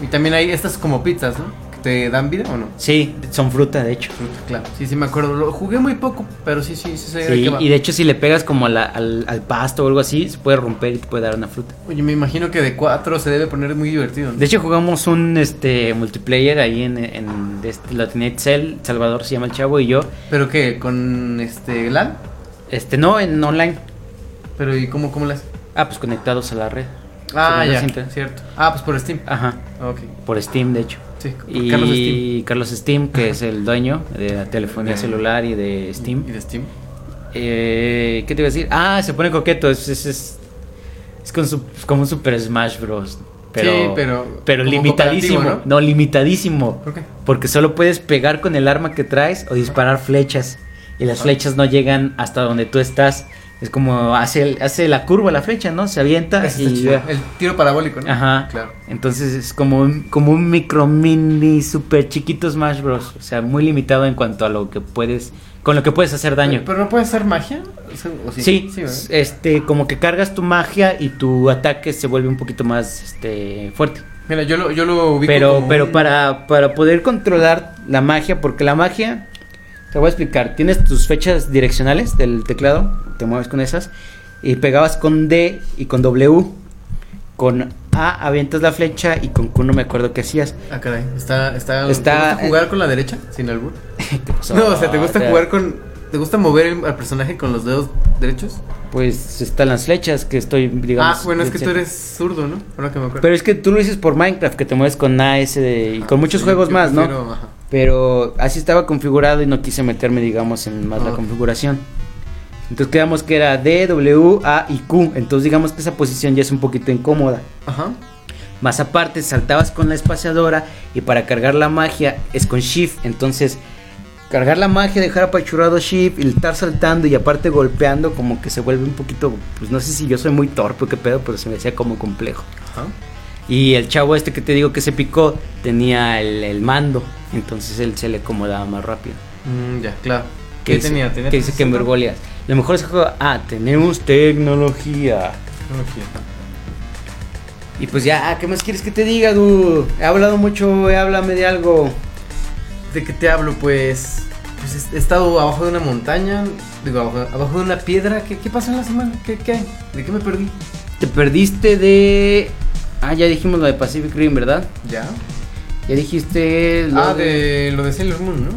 S1: Y también hay estas como pizzas, ¿no? Que te dan vida o no.
S2: Sí, son fruta, de hecho.
S1: Claro, sí, sí me acuerdo. Lo jugué muy poco, pero sí, sí, sí sé de
S2: Sí,
S1: qué va.
S2: y de hecho si le pegas como la- al, al pasto o algo así, se puede romper y te puede dar una fruta.
S1: Oye, me imagino que de cuatro se debe poner muy divertido, ¿no?
S2: De hecho jugamos un este multiplayer ahí en, en este, lo tenía Itzel, Salvador se llama el chavo y yo.
S1: ¿Pero qué? ¿Con este LAN?
S2: Este no en online.
S1: ¿Pero y cómo, cómo las?
S2: Ah, pues conectados a la red.
S1: Ah, ya, cierto. Ah, pues por Steam.
S2: Ajá,
S1: Ok,
S2: por Steam de hecho.
S1: sí, por
S2: Y
S1: Carlos Steam.
S2: Carlos Steam, que es el dueño de la telefonía celular y de Steam.
S1: ¿Y de Steam?
S2: Eh, ¿Qué te iba a decir? Ah, se pone coqueto. Es, es, es, es con su- como un Super Smash Bros. Pero,
S1: Sí, pero
S2: pero limitadísimo.
S1: cooperativo,
S2: ¿no? limitadísimo.
S1: ¿Por qué?
S2: Porque solo puedes pegar con el arma que traes o disparar flechas. Y las flechas no llegan hasta donde tú estás. Es como hace, el- hace la curva la flecha, ¿no? Se avienta
S1: está
S2: y...
S1: El tiro parabólico, ¿no?
S2: Ajá.
S1: Claro.
S2: Entonces es como un, como un micro mini super chiquito Smash Bros. O sea, muy limitado en cuanto a lo que puedes... Con lo que puedes hacer daño.
S1: ¿Pero, pero no puede ser magia? O sea, ¿o
S2: Sí,
S1: ¿verdad?
S2: este, como que cargas tu magia y tu ataque se vuelve un poquito más este, fuerte.
S1: Mira, yo lo, yo lo ubico
S2: Pero,
S1: como
S2: pero
S1: un-
S2: para, para poder controlar la magia, porque la magia, te voy a explicar, tienes tus fechas direccionales del teclado, te mueves con esas, y pegabas con D y con W, con A avientas la flecha y con Q no me acuerdo qué hacías.
S1: Ah, caray. Está, está,
S2: Está-
S1: ¿Te gusta jugar con la derecha? Sin albur. No, o sea, ¿te gusta
S2: O sea,
S1: jugar con... ¿Te gusta mover el- al personaje con los dedos derechos?
S2: Pues están las flechas que estoy, digamos.
S1: ah, bueno, es que tú eres zurdo, ¿no? Ahora que me acuerdo.
S2: Pero es que tú lo dices por Minecraft, que te mueves con A, S de- y con muchos
S1: Sí,
S2: juegos más, ¿no?
S1: prefiero, ajá.
S2: Pero así estaba configurado y no quise meterme, digamos, en más la configuración. Entonces quedamos que era D, W, A y Q. Entonces digamos que esa posición ya es un poquito incómoda.
S1: Ajá.
S2: Más aparte, saltabas con la espaciadora y para cargar la magia es con Shift. Entonces, cargar la magia, dejar apachurrado Shift y estar saltando y aparte golpeando como que se vuelve un poquito, pues no sé si yo soy muy torpe o qué pedo, pero se me hacía como complejo.
S1: Ajá.
S2: Y el chavo este que te digo que se picó tenía el, el mando, entonces él se le acomodaba más rápido.
S1: Mm, ya, claro.
S2: ¿Qué
S1: ¿Qué
S2: dice-
S1: tenía? ¿Tenía
S2: ¿Qué dice que
S1: 360?
S2: Mergolias? Lo mejor es que Ah, tenemos tecnología.
S1: Tecnología.
S2: Y pues ya, ¿qué más quieres que te diga, du? He hablado mucho, háblame de algo.
S1: ¿De qué te hablo? Pues, pues he estado abajo de una montaña, digo, abajo, abajo de una piedra. ¿Qué, qué pasó en la semana? ¿Qué, qué? ¿De qué me perdí?
S2: Te perdiste de. Ah, ya dijimos lo de Pacific Rim, ¿verdad?
S1: Ya.
S2: Ya dijiste. lo
S1: Ah, de lo de Sailor Moon, ¿no?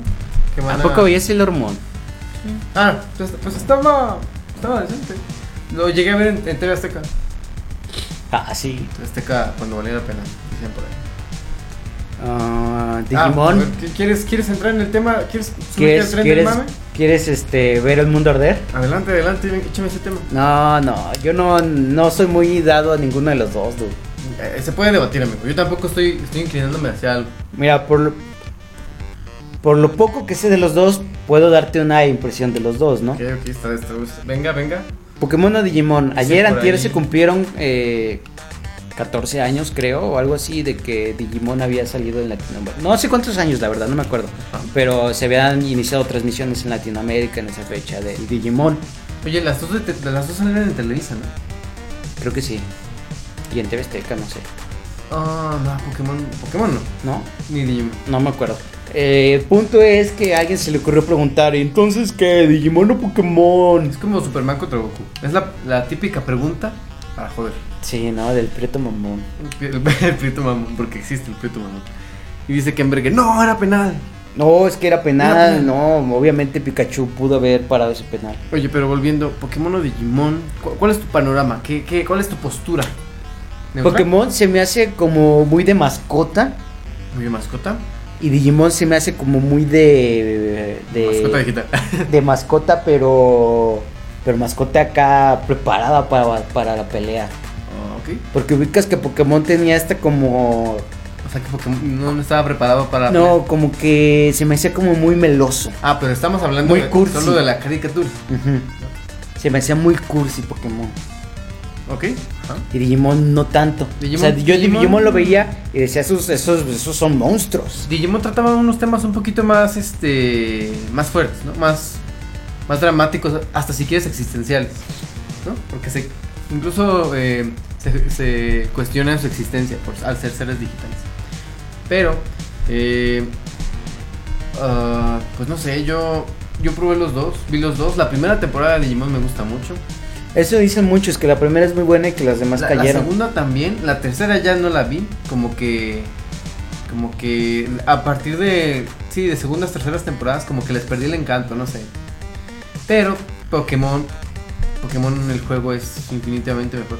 S1: Que
S2: ¿A poco veías el hormón?
S1: Ah, pues, pues estaba. Estaba decente. Lo llegué a ver en, en TV Azteca.
S2: Ah, sí.
S1: TV Azteca cuando valía la pena, dicen por ahí.
S2: Ah,
S1: Ah,
S2: Digimon.
S1: a ver, ¿qué- ¿quieres, ¿Quieres entrar en el tema? ¿Quieres subirte al
S2: ¿Quieres,
S1: tren
S2: quieres,
S1: del mame?
S2: ¿Quieres este, ver el mundo arder?
S1: Adelante, adelante, échame ese tema.
S2: No, no, yo no, no soy muy dado a ninguno de los dos, dude.
S1: Eh, se puede debatir, amigo. Yo tampoco estoy, estoy inclinándome hacia algo.
S2: Mira, por lo, por lo poco que sé de los dos, puedo darte una impresión de los dos, ¿no?
S1: Ok, ok, está, está. Venga, venga.
S2: Pokémon o Digimon.
S1: Sí,
S2: Ayer,
S1: por
S2: antier,
S1: ahí.
S2: se cumplieron eh, 14 años, creo, o algo así, de que Digimon había salido en Latinoamérica. No sé cuántos años, la verdad, no me acuerdo. Pero se habían iniciado transmisiones en Latinoamérica en esa fecha del Digimon.
S1: Oye, las dos, de te- de las dos salieron en Televisa, ¿no?
S2: Creo que sí. Y en TV Azteca, no sé.
S1: Ah, no, Pokémon. Pokémon no.
S2: ¿No?
S1: Ni Digimon.
S2: No me acuerdo. Eh, el punto es que a alguien se le ocurrió preguntar, entonces qué, Digimon o Pokémon?
S1: Es como Superman contra Goku. Es la, la típica pregunta para joder.
S2: Sí, no, del Prieto Mamón.
S1: El, el Prieto Mamón, porque existe el Prieto Mamón. Y dice Kemberger, no, era penal.
S2: No, es que era penal,
S1: Era penal.
S2: no, obviamente Pikachu pudo haber parado ese penal.
S1: Oye, pero volviendo, Pokémon o Digimon, ¿cu- ¿cuál es tu panorama? ¿Qué, qué, cuál es tu postura?
S2: Pokémon se me hace como muy de mascota
S1: Muy bien, mascota.
S2: y Digimon se me hace como muy de de
S1: Mascota digital.
S2: de mascota, pero pero mascota acá preparada para, para la pelea.
S1: Ah, ok.
S2: Porque ubicas que Pokémon tenía esta como
S1: O sea que Pokémon no estaba preparado para.
S2: no, como que se me hacía como muy meloso.
S1: Ah, pero estamos hablando
S2: Muy
S1: de-
S2: cursi.
S1: solo de la caricatura.
S2: Se me hacía muy cursi Pokémon.
S1: Ok. Ajá.
S2: Y Digimon no tanto.
S1: Digimon-
S2: o sea, yo
S1: Digimon-
S2: Digimon, lo veía y decía, esos, esos, esos son monstruos.
S1: Digimon trataba unos temas un poquito más, este, más fuertes, ¿no? Más, más dramáticos, hasta si quieres existenciales, ¿no? Porque se, incluso eh, se, se cuestiona su existencia por, al ser seres digitales. Pero, eh, ah, pues no sé, yo, yo probé los dos, vi los dos. La primera temporada de Digimon me gusta mucho.
S2: Eso dicen muchos, que la primera es muy buena y que las demás
S1: La, la
S2: cayeron.
S1: segunda también, la tercera ya no la vi, como que como que a partir de sí, de segundas, terceras temporadas como que les perdí el encanto, no sé. Pero Pokémon Pokémon el juego es infinitamente mejor.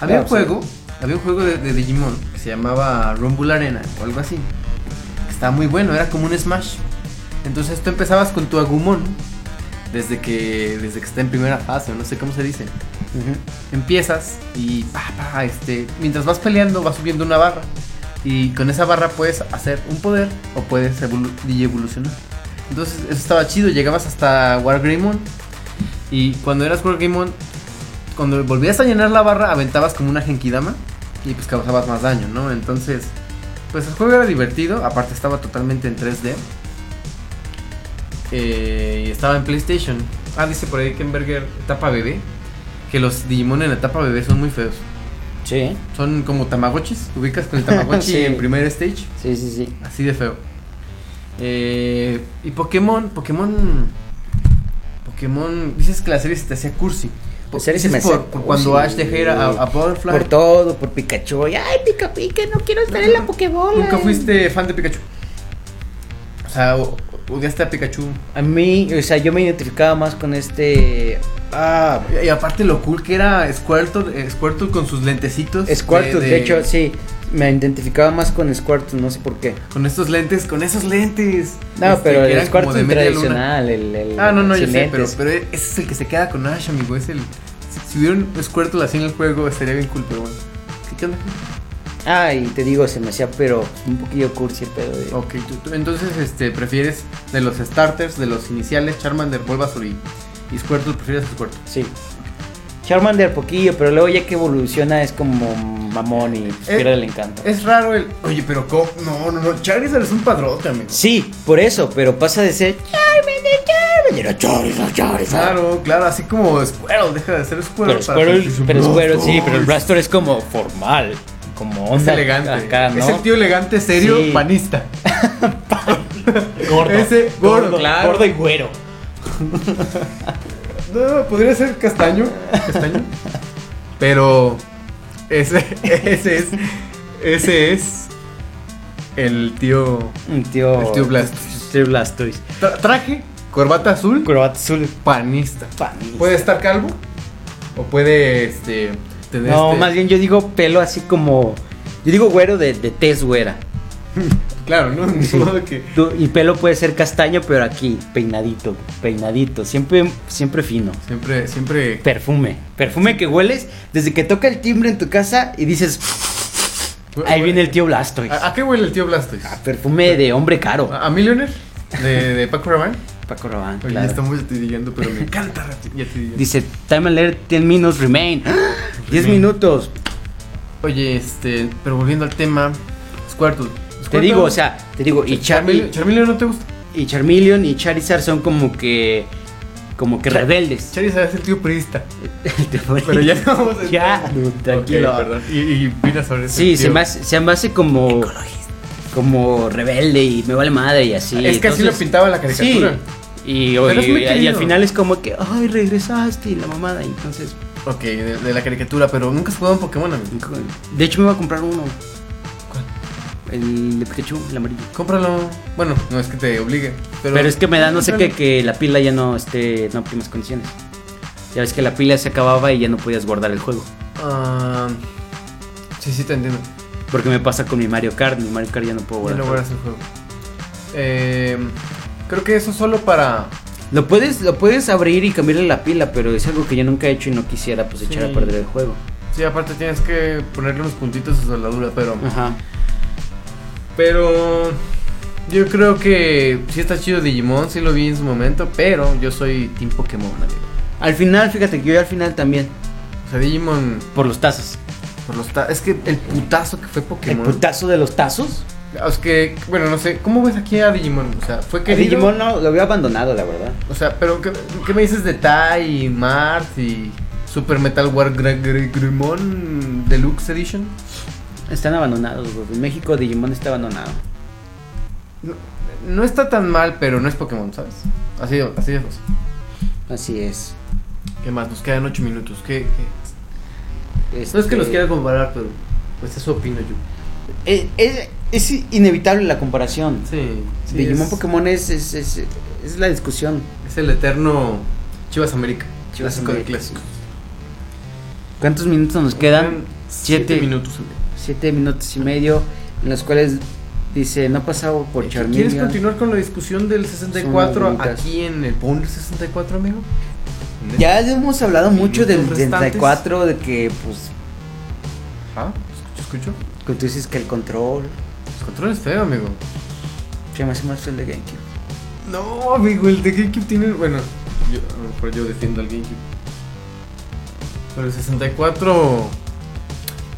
S1: Había un
S2: sí.
S1: juego, había un juego de, de Digimon que se llamaba Rumble Arena o algo así. Que estaba muy bueno, era como un Smash. Entonces tú empezabas con tu Agumon desde que desde que está en primera fase, o no sé cómo se dice empiezas y pa, pa, este, mientras vas peleando vas subiendo una barra y con esa barra puedes hacer un poder o puedes evolu evolucionar. Entonces eso estaba chido, llegabas hasta Wargreymon y cuando eras Wargreymon, cuando volvías a llenar la barra aventabas como una Genkidama y pues causabas más daño, ¿no? Entonces, pues el juego era divertido, aparte estaba totalmente en 3D. Eh, y estaba en PlayStation. Ah, dice por ahí Kenberger, etapa bebé. Que los Digimon en etapa bebé son muy feos.
S2: Sí,
S1: Son como Tamagotchis. ¿te ubicas con el Tamagotchi
S2: Sí.
S1: en primer stage.
S2: sí, sí, sí.
S1: Así de feo. Eh, y Pokémon, Pokémon. Pokémon. Dices que la serie se te hacía cursi.
S2: La serie se me
S1: por, por cuando. Ash dejó ir a, a Butterfly.
S2: Por todo, por Pikachu. Ay, pica pica, no quiero estar en la Pokébola.
S1: Nunca fuiste fan de Pikachu. O sea, o- odiaste a Pikachu.
S2: A mí, o sea, yo me identificaba más con este. Ah,
S1: Y, aparte lo cool que era Squirtle, eh, Squirtle con sus lentecitos.
S2: Squirtle, de, hecho, sí. Me identificaba más con Squirtle, no sé por qué.
S1: Con estos lentes, con esos lentes.
S2: No,
S1: Este,
S2: pero el Squirtle
S1: de
S2: tradicional, el, el.
S1: Ah, no, no, yo sé, pero, pero ese es el que se queda con Ash, amigo. Es el. Si, si hubiera un Squirtle así en el juego, estaría bien cool, pero bueno. ¿Qué, qué onda?
S2: Ah, y te digo, se me hacía, pero un poquillo cursi el pedo de.
S1: Ok, tú- tú- entonces este, prefieres de los starters, de los iniciales, Charmander, Bulbasaur y, y Squirtle, prefieres a Squirtle.
S2: Sí. Charmander poquillo, pero luego ya que evoluciona es como mamón y
S1: Eh,
S2: pierde el encanto.
S1: Es raro el. Oye, pero ¿cómo? No, no, no. Charizard es un padrote, amigo.
S2: Sí, por eso, pero pasa de ser Charmander, Charmander, a Charizard, Charizard.
S1: Claro, claro, así como Squirtle, deja de ser Squirtle.
S2: Pero
S1: un
S2: pero sí, pero el Blaster es como formal, como
S1: Es
S2: onda
S1: elegante.
S2: acá, ¿no?
S1: Es el tío elegante, serio,
S2: Sí.
S1: panista.
S2: gordo,
S1: Ese gordo, claro.
S2: gordo y güero.
S1: No, podría ser castaño. Castaño. Pero ese, ese es. Ese es. el tío. El tío Blastoise.
S2: El tío Blastoise.
S1: Tra- traje, corbata azul,
S2: Corbata azul.
S1: panista.
S2: Panista.
S1: Puede estar calvo o puede este
S2: No,
S1: este-
S2: más bien yo digo pelo así como. Yo digo güero de, de tez güera.
S1: claro, ¿no? Ni modo que
S2: Tú- y pelo puede ser castaño, pero aquí, peinadito, peinadito. Siempre, siempre fino.
S1: siempre siempre
S2: Perfume. Perfume que hueles desde que toca el timbre en tu casa y dices. Ahí viene el tío Blastoise.
S1: ¿A, a qué huele el tío Blastoise?
S2: Ah, perfume de hombre caro.
S1: ¿A, a Millionaire? ¿De, de Paco Rabanne?
S2: Paco Rabanne,
S1: Oye,
S2: claro.
S1: estamos atidillando, pero me encanta.
S2: Dice, time alert, 10 minutes remain. 10 minutos.
S1: Oye, este, pero volviendo al tema, Squirtle.
S2: Te digo, o sea, te digo, y, Char
S1: Charmeleon Charmeleon no te gusta.
S2: y Charmeleon y Charizard son como que. Como que rebeldes.
S1: Charizard es el tío priista. Pero ya no vamos a
S2: Ya, dude, tranquilo.
S1: Ok, perdón. Y, y opina sobre
S2: Sí, se me, hace, se me hace como. Como rebelde y me vale madre y así.
S1: Es que así lo pintaba la caricatura.
S2: Sí. Y,
S1: Pero es muy
S2: y- y al final es como que, ay, regresaste y la mamada. y Entonces,
S1: Ok, de, de la caricatura, pero nunca has jugado un Pokémon, amigo.
S2: de hecho, me voy a comprar uno. El de Pikachu, el amarillo.
S1: Cómpralo. Bueno, no es que te obligue. Pero,
S2: Pero, es que me da no sé qué, que la pila ya no esté en óptimas condiciones. Ya ves que la pila se acababa y ya no podías guardar el juego.
S1: Ah, sí, sí, te entiendo.
S2: Porque me pasa con mi Mario Kart, mi Mario Kart ya no puedo guardar.
S1: no guardas el juego. Eh, creo que eso solo para.
S2: Lo puedes, lo puedes abrir y cambiarle la pila, pero es algo que yo nunca he hecho y no quisiera pues echar
S1: Sí.
S2: a perder el juego.
S1: Sí, aparte tienes que ponerle unos puntitos a su soldadura, pero.
S2: Ajá.
S1: Pero. Yo creo que sí está chido Digimon, sí lo vi en su momento, pero yo soy Team Pokémon, amigo.
S2: Al final, fíjate que yo al final también.
S1: O sea, Digimon.
S2: Por los tazos.
S1: Por los ta- es que el putazo que fue
S2: El
S1: Pokémon.
S2: putazo de los tazos.
S1: Es que, bueno, no sé, ¿cómo ves aquí a Digimon? O sea, fue
S2: Que Digimon no, lo había abandonado, la verdad.
S1: O sea, pero ¿qué, qué me dices de Tai y Mart y Super Metal War Gr- Gr- Grimon Deluxe Edition?
S2: Están abandonados, güey. En México Digimon está abandonado.
S1: No, no está tan mal, pero no es Pokémon, ¿sabes? Así, así de fácil.
S2: Así es.
S1: ¿Qué más? Nos quedan 8 minutos. ¿Qué, qué?
S2: Este,
S1: No es que los quiera comparar, pero pues eso opino yo.
S2: Es, es- es inevitable la comparación.
S1: Sí, sí
S2: Digimon
S1: es,
S2: Pokémon es, es, es, es la discusión.
S1: es el eterno Chivas América.
S2: Chivas América. ¿Cuántos minutos nos quedan?
S1: siete
S2: Siete.
S1: minutos.
S2: Siete minutos y medio en los cuales dice no ha pasado por
S1: ¿Quieres
S2: Charmeleon.
S1: continuar con la discusión del 64
S2: Son bonitas.
S1: aquí en el Pony 64, amigo?
S2: Ya hemos hablado mucho del
S1: Minutos restantes.
S2: 64, de que pues
S1: Ah, escucho, escucho.
S2: que tú dices que el control
S1: El control es feo, amigo.
S2: se me hace más el de GameCube.
S1: No, amigo, el de GameCube tiene. Bueno, yo, a lo mejor yo defiendo al GameCube. Pero el 64.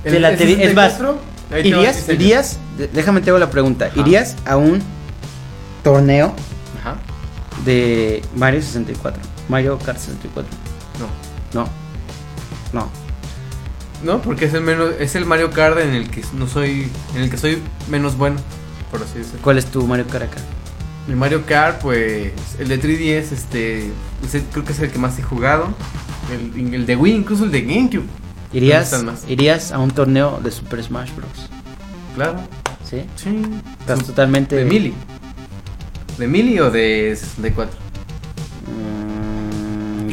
S1: El,
S2: la
S1: el
S2: te- es más,
S1: 64, ahí te va el
S2: ¿Irías, déjame te hago la pregunta,
S1: Ajá.
S2: ¿irías a un torneo
S1: Ajá.
S2: de Mario 64? Mario Kart 64.
S1: No.
S2: No. No.
S1: No, porque es el menos, es el Mario Kart en el que no soy, en el que soy menos bueno, por así decirlo.
S2: ¿Cuál es tu Mario Kart acá?
S1: El Mario Kart, pues, el de 3DS, este, ese creo que es el que más he jugado. El, el de Wii, incluso el de GameCube.
S2: ¿Irías, irías a un torneo de Super Smash Bros.
S1: Claro.
S2: ¿Sí?
S1: Sí.
S2: Estás
S1: Su-
S2: totalmente
S1: ¿De Mili? ¿De Mili o de 64?
S2: Mm,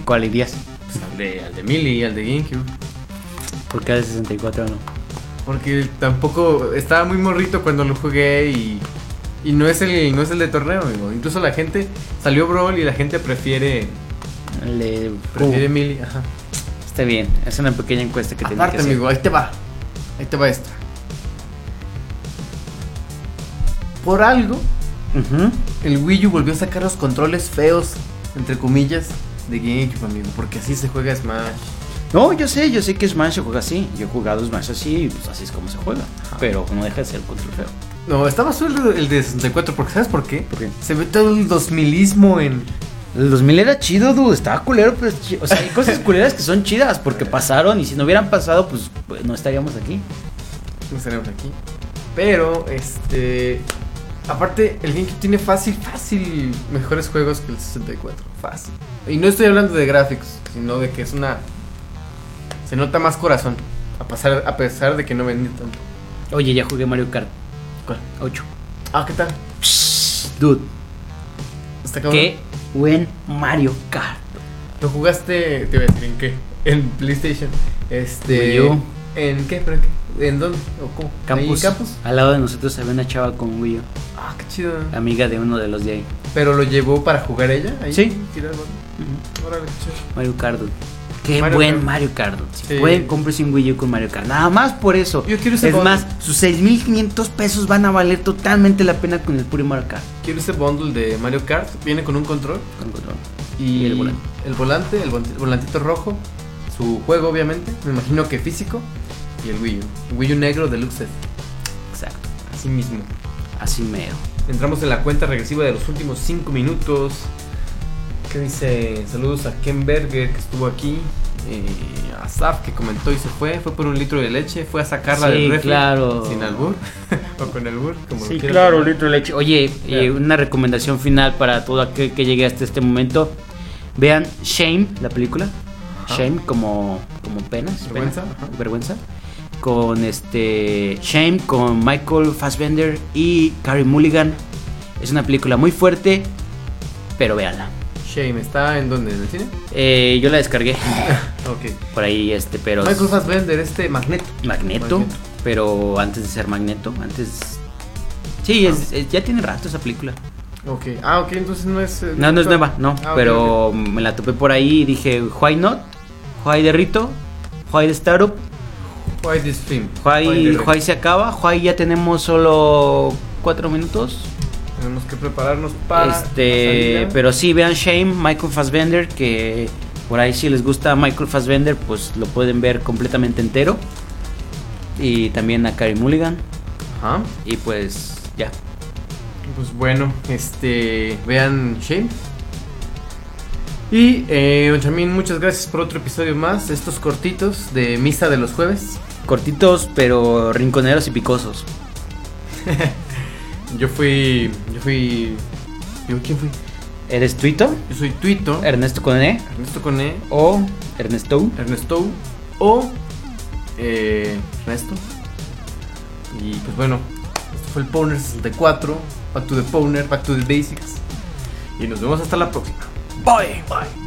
S2: ¿Cuál irías?
S1: Pues al de, al de Mili, al de GameCube.
S2: ¿Por qué de 64 no?
S1: Porque tampoco estaba muy morrito cuando lo jugué y, y no es el no es el de torneo, amigo. Incluso la gente salió Brawl y la gente prefiere
S2: El de
S1: prefiere
S2: Uh,
S1: Mili, ajá.
S2: Está bien, es una pequeña encuesta que que
S1: Aparte,
S2: hacer.
S1: amigo, ahí te va. Ahí te va esta. Por algo, el Wii U volvió a sacar los controles feos, entre comillas, de GameCube, amigo, porque así se juega Smash.
S2: No, yo sé, yo sé que Smash se juega así. Yo he jugado Smash así y pues así es como se juega. Pero no deja de ser control feo.
S1: No, estaba solo el de 64, porque ¿sabes por qué?
S2: ¿Por qué?
S1: Se ve todo el 2000ismo en...
S2: El 2000 era chido, dude. Estaba culero, pero es O sea, hay cosas culeras que son chidas porque pasaron y si no hubieran pasado, pues, pues, no estaríamos aquí.
S1: No estaremos aquí. Pero, este... Aparte, el GameCube tiene fácil, fácil mejores juegos que el 64. Fácil. Y no estoy hablando de gráficos, sino de que es una... Se nota más corazón. A pesar, a pesar de que no vendí tanto.
S2: Oye, ya jugué Mario Kart
S1: ¿Cuál?
S2: 8.
S1: Ah, ¿qué tal?
S2: Dude,
S1: Está cabrón.
S2: qué buen Mario Kart.
S1: ¿Lo jugaste? Te voy a decir en qué. En PlayStation. Este. ¿En qué? ¿Pero en qué? ¿En dónde? ¿O cómo? ¿Ahí en
S2: Campus.
S1: campus?
S2: Al lado de nosotros había una chava con Wii U,
S1: Ah, qué chido.
S2: amiga de uno de los de ahí.
S1: ¿Pero lo llevó para jugar ella? Ahí,
S2: Sí.
S1: tirar. Órale, chido.
S2: Mario Kart. dude. Qué
S1: Mario
S2: buen
S1: Kart.
S2: Mario Kart. Si
S1: Sí.
S2: pueden, cómprese un Wii U con Mario Kart. Nada más por eso.
S1: Yo quiero ese
S2: es
S1: bundle.
S2: más, sus 6.500 pesos van a valer totalmente la pena con el puro Mario Kart.
S1: Quiero ese bundle de Mario Kart. Viene con un control.
S2: Con control.
S1: Y,
S2: Y el volante.
S1: El volante, el vol- volantito rojo. Su juego, obviamente. Me imagino que físico. Y el Wii U. Wii U negro deluxe.
S2: Exacto.
S1: Así mismo.
S2: Así mero.
S1: Entramos en la cuenta regresiva de los últimos 5 minutos. ¿Qué dice? Saludos a Ken Berger que estuvo aquí. eh, a Saf que comentó y se fue. Fue por un litro de leche. Fue a sacarla
S2: Sí,
S1: del refri.
S2: claro.
S1: Sin albur. o con albur. Como lo
S2: Sí, claro,
S1: llamar.
S2: litro de leche. Oye, eh, una recomendación final para todo aquel que llegue hasta este momento. Vean Shame, la película.
S1: Ajá.
S2: Shame como, como penas. pena,
S1: Vergüenza, ajá.
S2: vergüenza. Con este Shame, con Michael Fassbender y Carey Mulligan. Es una película muy fuerte, pero véanla.
S1: Shame, ¿está en dónde? ¿En el cine?
S2: Eh, yo la descargué
S1: Ok.
S2: por ahí, este, pero...
S1: Michael Fassbender, este Magneto.
S2: Magneto,
S1: Magneto.
S2: pero antes de ser Magneto, antes... Sí, es- es- ya tiene rato esa película.
S1: Ok. Ah, ok, entonces no es. eh,
S2: No, no es nueva, no.
S1: Ah,
S2: pero me la topé por ahí y dije, why not? Why de Rito? Why de Startup?
S1: The-
S2: why se acaba? Why ya tenemos solo cuatro minutos?
S1: Tenemos que prepararnos para.
S2: este, pero sí, vean Shame, Michael Fassbender, que por ahí si les gusta Michael Fassbender, pues lo pueden ver completamente entero. Y también a Carey Mulligan.
S1: Ajá.
S2: Y pues ya.
S1: Pues bueno, este. Vean Shame. Y, eh, Chamín, muchas gracias por otro episodio más. Estos cortitos de Misa de los Jueves.
S2: Cortitos, pero rinconeros y picosos.
S1: Yo fui. Yo fui. ¿Yo quién fui?
S2: ¿Eres Tuito?
S1: Yo soy Tuito.
S2: Ernesto con E
S1: Ernesto Cone.
S2: o Ernesto.
S1: Ernesto. O. Eh, Ernesto. Y pues bueno, esto fue el Powner 64. Back to the Powner, back to the basics. Y nos vemos hasta la próxima. Bye. Bye.